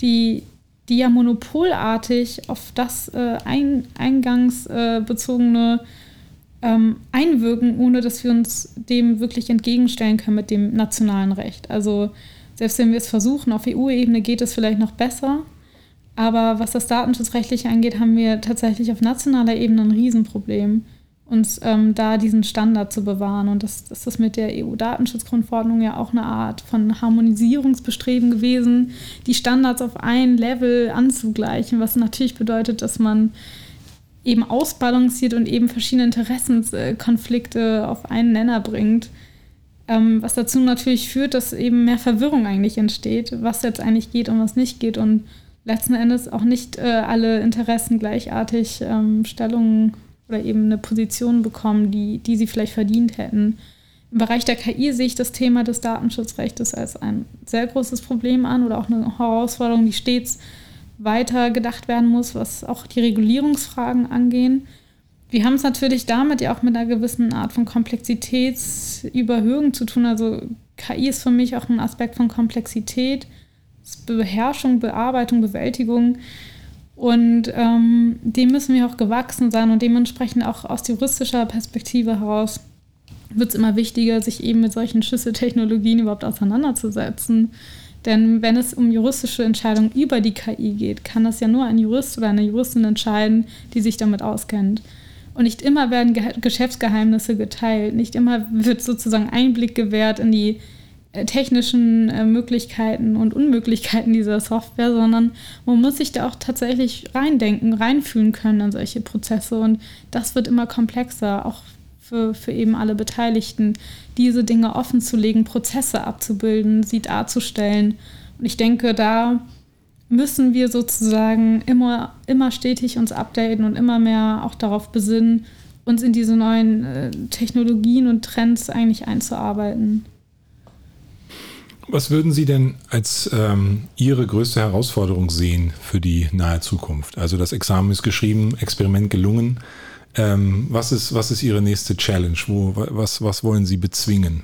die, die ja monopolartig auf das äh, ein, eingangsbezogene äh, ähm, einwirken, ohne dass wir uns dem wirklich entgegenstellen können mit dem nationalen Recht. Also selbst wenn wir es versuchen, auf EU-Ebene geht es vielleicht noch besser. Aber was das Datenschutzrechtliche angeht, haben wir tatsächlich auf nationaler Ebene ein Riesenproblem, uns ähm, da diesen Standard zu bewahren. Und das, das ist mit der EU-Datenschutzgrundverordnung ja auch eine Art von Harmonisierungsbestreben gewesen, die Standards auf ein Level anzugleichen, was natürlich bedeutet, dass man eben ausbalanciert und eben verschiedene Interessenkonflikte auf einen Nenner bringt. Ähm, was dazu natürlich führt, dass eben mehr Verwirrung eigentlich entsteht, was jetzt eigentlich geht und was nicht geht und letzten Endes auch nicht äh, alle Interessen gleichartig ähm, Stellungen oder eben eine Position bekommen, die, die sie vielleicht verdient hätten. Im Bereich der KI sehe ich das Thema des Datenschutzrechts als ein sehr großes Problem an oder auch eine Herausforderung, die stets weiter gedacht werden muss, was auch die Regulierungsfragen angehen. Wir haben es natürlich damit ja auch mit einer gewissen Art von Komplexitätsüberhöhung zu tun. Also KI ist für mich auch ein Aspekt von Komplexität, Beherrschung, Bearbeitung, Bewältigung. Und ähm, dem müssen wir auch gewachsen sein und dementsprechend auch aus juristischer Perspektive heraus wird es immer wichtiger, sich eben mit solchen Schlüsseltechnologien überhaupt auseinanderzusetzen. Denn wenn es um juristische Entscheidungen über die KI geht, kann das ja nur ein Jurist oder eine Juristin entscheiden, die sich damit auskennt. Und nicht immer werden Ge Geschäftsgeheimnisse geteilt, nicht immer wird sozusagen Einblick gewährt in die äh, technischen äh, Möglichkeiten und Unmöglichkeiten dieser Software, sondern man muss sich da auch tatsächlich reindenken, reinfühlen können in solche Prozesse. Und das wird immer komplexer, auch für, für eben alle Beteiligten, diese Dinge offen zu legen, Prozesse abzubilden, sie darzustellen. Und ich denke, da müssen wir sozusagen immer, immer stetig uns updaten und immer mehr auch darauf besinnen, uns in diese neuen äh, Technologien und Trends eigentlich einzuarbeiten. Was würden Sie denn als ähm, Ihre größte Herausforderung sehen für die nahe Zukunft? Also das Examen ist geschrieben, Experiment gelungen. Ähm, was, ist, was ist Ihre nächste Challenge? Wo, was, was wollen Sie bezwingen?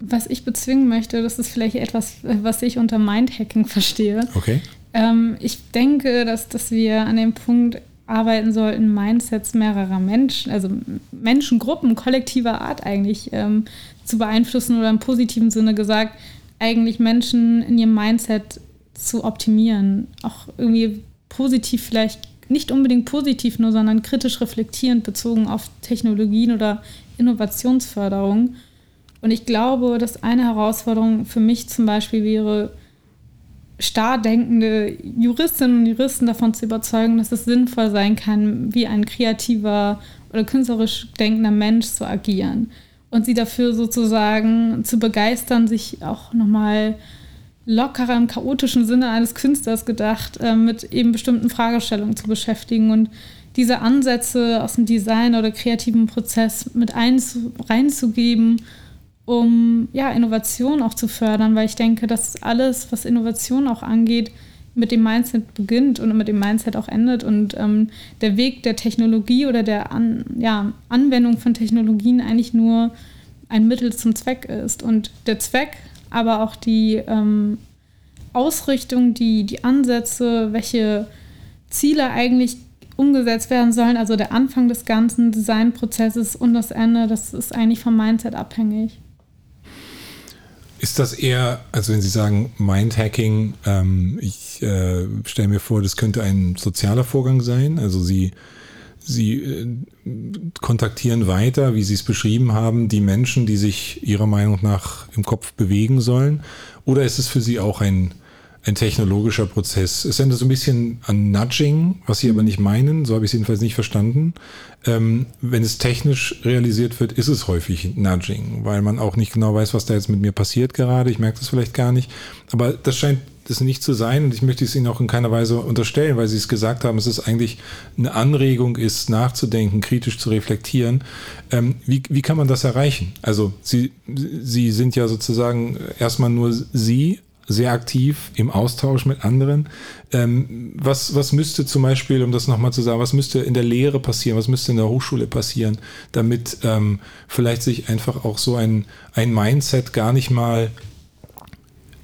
Was ich bezwingen möchte, das ist vielleicht etwas, was ich unter Mindhacking verstehe. Okay. Ähm, ich denke, dass, dass wir an dem Punkt arbeiten sollten, Mindsets mehrerer Menschen, also Menschengruppen kollektiver Art eigentlich ähm, zu beeinflussen oder im positiven Sinne gesagt, eigentlich Menschen in ihrem Mindset zu optimieren, auch irgendwie positiv vielleicht nicht unbedingt positiv nur, sondern kritisch reflektierend bezogen auf Technologien oder Innovationsförderung. Und ich glaube, dass eine Herausforderung für mich zum Beispiel wäre, starr denkende Juristinnen und Juristen davon zu überzeugen, dass es sinnvoll sein kann, wie ein kreativer oder künstlerisch denkender Mensch zu agieren. Und sie dafür sozusagen zu begeistern, sich auch nochmal mal lockerer im chaotischen Sinne eines Künstlers gedacht, äh, mit eben bestimmten Fragestellungen zu beschäftigen und diese Ansätze aus dem Design oder kreativen Prozess mit reinzugeben, um ja, Innovation auch zu fördern, weil ich denke, dass alles, was Innovation auch angeht, mit dem Mindset beginnt und mit dem Mindset auch endet. Und ähm, der Weg der Technologie oder der An ja, Anwendung von Technologien eigentlich nur ein Mittel zum Zweck ist. Und der Zweck aber auch die ähm, Ausrichtung, die, die Ansätze, welche Ziele eigentlich umgesetzt werden sollen, also der Anfang des ganzen Designprozesses und das Ende, das ist eigentlich vom Mindset abhängig. Ist das eher, also wenn Sie sagen Mindhacking, ähm, ich äh, stelle mir vor, das könnte ein sozialer Vorgang sein, also Sie Sie äh, kontaktieren weiter, wie Sie es beschrieben haben, die Menschen, die sich Ihrer Meinung nach im Kopf bewegen sollen? Oder ist es für Sie auch ein, ein technologischer Prozess. Es erinnert so ein bisschen an Nudging, was Sie aber nicht meinen, so habe ich es jedenfalls nicht verstanden. Ähm, wenn es technisch realisiert wird, ist es häufig Nudging, weil man auch nicht genau weiß, was da jetzt mit mir passiert gerade. Ich merke das vielleicht gar nicht. Aber das scheint das nicht zu sein und ich möchte es Ihnen auch in keiner Weise unterstellen, weil Sie es gesagt haben, es eigentlich eine Anregung ist, nachzudenken, kritisch zu reflektieren. Ähm, wie, wie kann man das erreichen? Also Sie, Sie sind ja sozusagen erstmal nur Sie sehr aktiv im Austausch mit anderen. Ähm, was, was müsste zum Beispiel, um das nochmal zu sagen, was müsste in der Lehre passieren, was müsste in der Hochschule passieren, damit ähm, vielleicht sich einfach auch so ein, ein Mindset gar nicht mal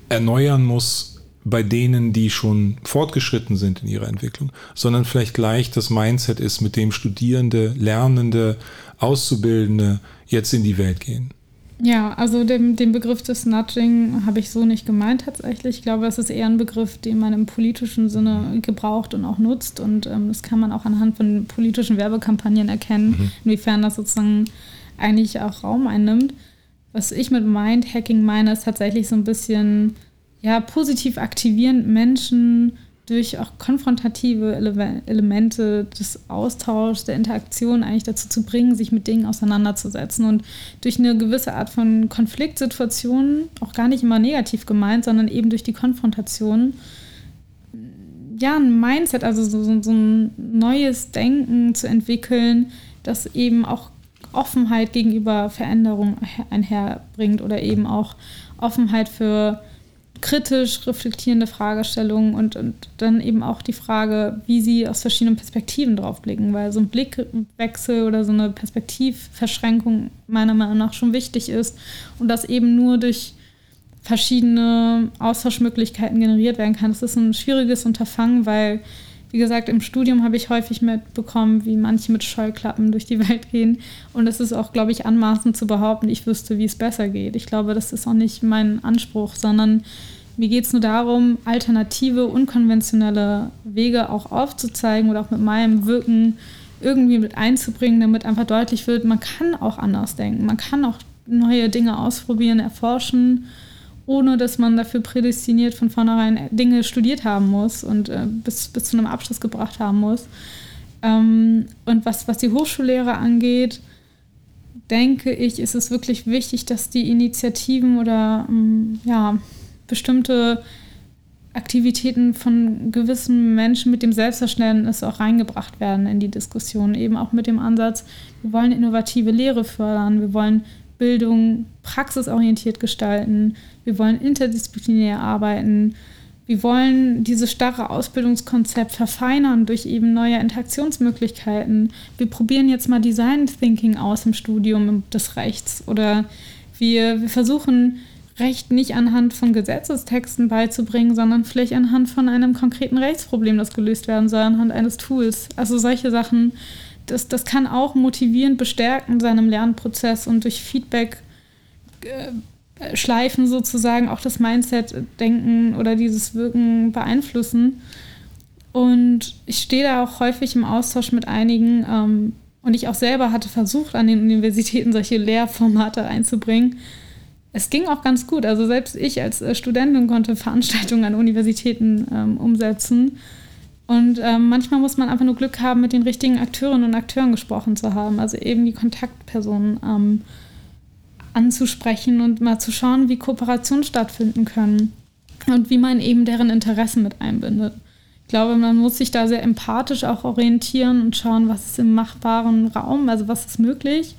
erneuern muss bei denen, die schon fortgeschritten sind in ihrer Entwicklung, sondern vielleicht gleich das Mindset ist, mit dem Studierende, Lernende, Auszubildende jetzt in die Welt gehen. Ja, also den, den Begriff des Nudging habe ich so nicht gemeint tatsächlich. Ich glaube, das ist eher ein Begriff, den man im politischen Sinne gebraucht und auch nutzt. Und ähm, das kann man auch anhand von politischen Werbekampagnen erkennen, mhm. inwiefern das sozusagen eigentlich auch Raum einnimmt. Was ich mit Mindhacking meine, ist tatsächlich so ein bisschen ja, positiv aktivieren, Menschen durch auch konfrontative Ele Elemente des Austauschs, der Interaktion eigentlich dazu zu bringen, sich mit Dingen auseinanderzusetzen. Und durch eine gewisse Art von Konfliktsituationen, auch gar nicht immer negativ gemeint, sondern eben durch die Konfrontation, ja, ein Mindset, also so, so, so ein neues Denken zu entwickeln, das eben auch Offenheit gegenüber Veränderungen einherbringt oder eben auch Offenheit für kritisch reflektierende Fragestellungen und, und dann eben auch die Frage, wie sie aus verschiedenen Perspektiven drauf blicken, weil so ein Blickwechsel oder so eine Perspektivverschränkung meiner Meinung nach schon wichtig ist und das eben nur durch verschiedene Austauschmöglichkeiten generiert werden kann. Das ist ein schwieriges Unterfangen, weil, wie gesagt, im Studium habe ich häufig mitbekommen, wie manche mit Scheuklappen durch die Welt gehen. Und es ist auch, glaube ich, anmaßend zu behaupten, ich wüsste, wie es besser geht. Ich glaube, das ist auch nicht mein Anspruch, sondern mir geht es nur darum, alternative, unkonventionelle Wege auch aufzuzeigen oder auch mit meinem Wirken irgendwie mit einzubringen, damit einfach deutlich wird, man kann auch anders denken, man kann auch neue Dinge ausprobieren, erforschen, ohne dass man dafür prädestiniert von vornherein Dinge studiert haben muss und äh, bis, bis zu einem Abschluss gebracht haben muss. Ähm, und was, was die Hochschullehre angeht, denke ich, ist es wirklich wichtig, dass die Initiativen oder ähm, ja, bestimmte Aktivitäten von gewissen Menschen mit dem Selbstverständnis auch reingebracht werden in die Diskussion. Eben auch mit dem Ansatz, wir wollen innovative Lehre fördern, wir wollen Bildung praxisorientiert gestalten, wir wollen interdisziplinär arbeiten, wir wollen dieses starre Ausbildungskonzept verfeinern durch eben neue Interaktionsmöglichkeiten. Wir probieren jetzt mal Design Thinking aus im Studium des Rechts oder wir, wir versuchen Recht nicht anhand von Gesetzestexten beizubringen, sondern vielleicht anhand von einem konkreten Rechtsproblem, das gelöst werden soll, anhand eines Tools. Also solche Sachen, das, das kann auch motivierend bestärken seinem Lernprozess und durch Feedback äh, schleifen sozusagen auch das Mindset-Denken oder dieses Wirken beeinflussen. Und ich stehe da auch häufig im Austausch mit einigen ähm, und ich auch selber hatte versucht, an den Universitäten solche Lehrformate einzubringen es ging auch ganz gut. Also selbst ich als äh, Studentin konnte Veranstaltungen an Universitäten ähm, umsetzen. Und ähm, manchmal muss man einfach nur Glück haben, mit den richtigen Akteurinnen und Akteuren gesprochen zu haben. Also eben die Kontaktpersonen ähm, anzusprechen und mal zu schauen, wie Kooperationen stattfinden können und wie man eben deren Interessen mit einbindet. Ich glaube, man muss sich da sehr empathisch auch orientieren und schauen, was ist im machbaren Raum, also was ist möglich,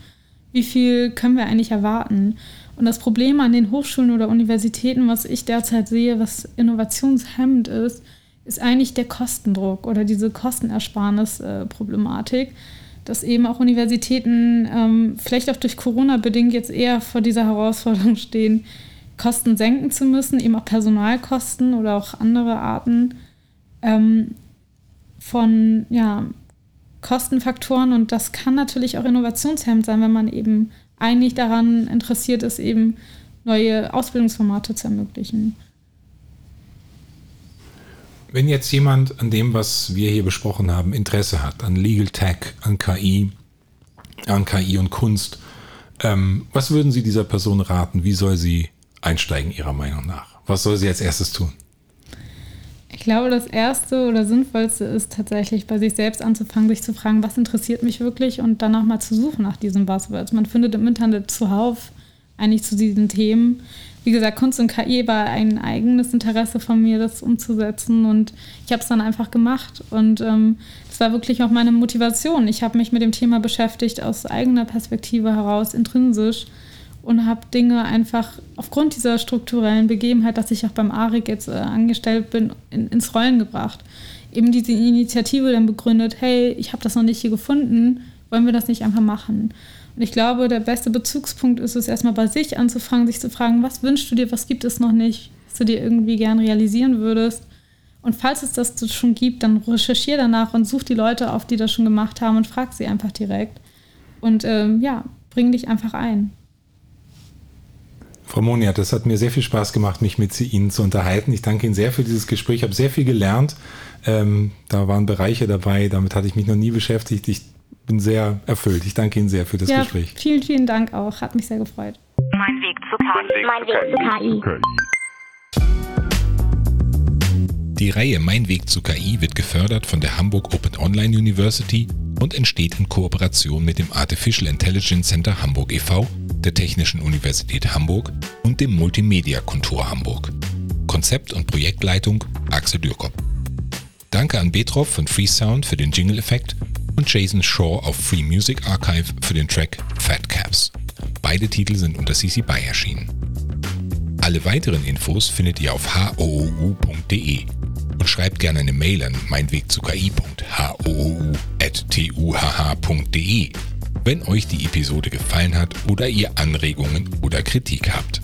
wie viel können wir eigentlich erwarten. Und das Problem an den Hochschulen oder Universitäten, was ich derzeit sehe, was innovationshemmend ist, ist eigentlich der Kostendruck oder diese Kostenersparnis-Problematik, dass eben auch Universitäten ähm, vielleicht auch durch Corona bedingt jetzt eher vor dieser Herausforderung stehen, Kosten senken zu müssen, eben auch Personalkosten oder auch andere Arten ähm, von ja, Kostenfaktoren. Und das kann natürlich auch innovationshemmend sein, wenn man eben eigentlich daran interessiert ist, eben neue Ausbildungsformate zu ermöglichen. Wenn jetzt jemand an dem, was wir hier besprochen haben, Interesse hat, an Legal Tech, an KI, an KI und Kunst, ähm, was würden Sie dieser Person raten? Wie soll sie einsteigen, Ihrer Meinung nach? Was soll sie als erstes tun? glaube, das Erste oder Sinnvollste ist tatsächlich bei sich selbst anzufangen, sich zu fragen, was interessiert mich wirklich und danach mal zu suchen nach diesen Buzzwords. Man findet im Internet zuhauf eigentlich zu diesen Themen. Wie gesagt, Kunst und KI war ein eigenes Interesse von mir, das umzusetzen und ich habe es dann einfach gemacht und ähm, war wirklich auch meine Motivation. Ich habe mich mit dem Thema beschäftigt aus eigener Perspektive heraus, intrinsisch und habe Dinge einfach aufgrund dieser strukturellen Begebenheit, dass ich auch beim ARIC jetzt äh, angestellt bin, in, ins Rollen gebracht. Eben diese Initiative dann begründet, hey, ich habe das noch nicht hier gefunden, wollen wir das nicht einfach machen? Und ich glaube, der beste Bezugspunkt ist es erstmal bei sich anzufangen, sich zu fragen, was wünschst du dir, was gibt es noch nicht, was du dir irgendwie gern realisieren würdest. Und falls es das schon gibt, dann recherchiere danach und such die Leute auf, die das schon gemacht haben und frag sie einfach direkt. Und ähm, ja, bring dich einfach ein. Frau Moniat, das hat mir sehr viel Spaß gemacht, mich mit Ihnen zu unterhalten. Ich danke Ihnen sehr für dieses Gespräch. Ich habe sehr viel gelernt. Ähm, da waren Bereiche dabei, damit hatte ich mich noch nie beschäftigt. Ich bin sehr erfüllt. Ich danke Ihnen sehr für das ja, Gespräch. Vielen, vielen Dank auch. Hat mich sehr gefreut. Mein Weg zu KI. Mein Weg zu KI. Die Reihe Mein Weg zu KI wird gefördert von der Hamburg Open Online University und entsteht in Kooperation mit dem Artificial Intelligence Center Hamburg e.V der Technischen Universität Hamburg und dem Multimedia Kontor Hamburg. Konzept und Projektleitung Axel Dürkop. Danke an Betroff von Freesound für den Jingle-Effekt und Jason Shaw auf Free Music Archive für den Track Fat Caps. Beide Titel sind unter CC BY erschienen. Alle weiteren Infos findet ihr auf hoou.de und schreibt gerne eine Mail an meinwegzuki.hoou.tuhh.de wenn euch die Episode gefallen hat oder ihr Anregungen oder Kritik habt.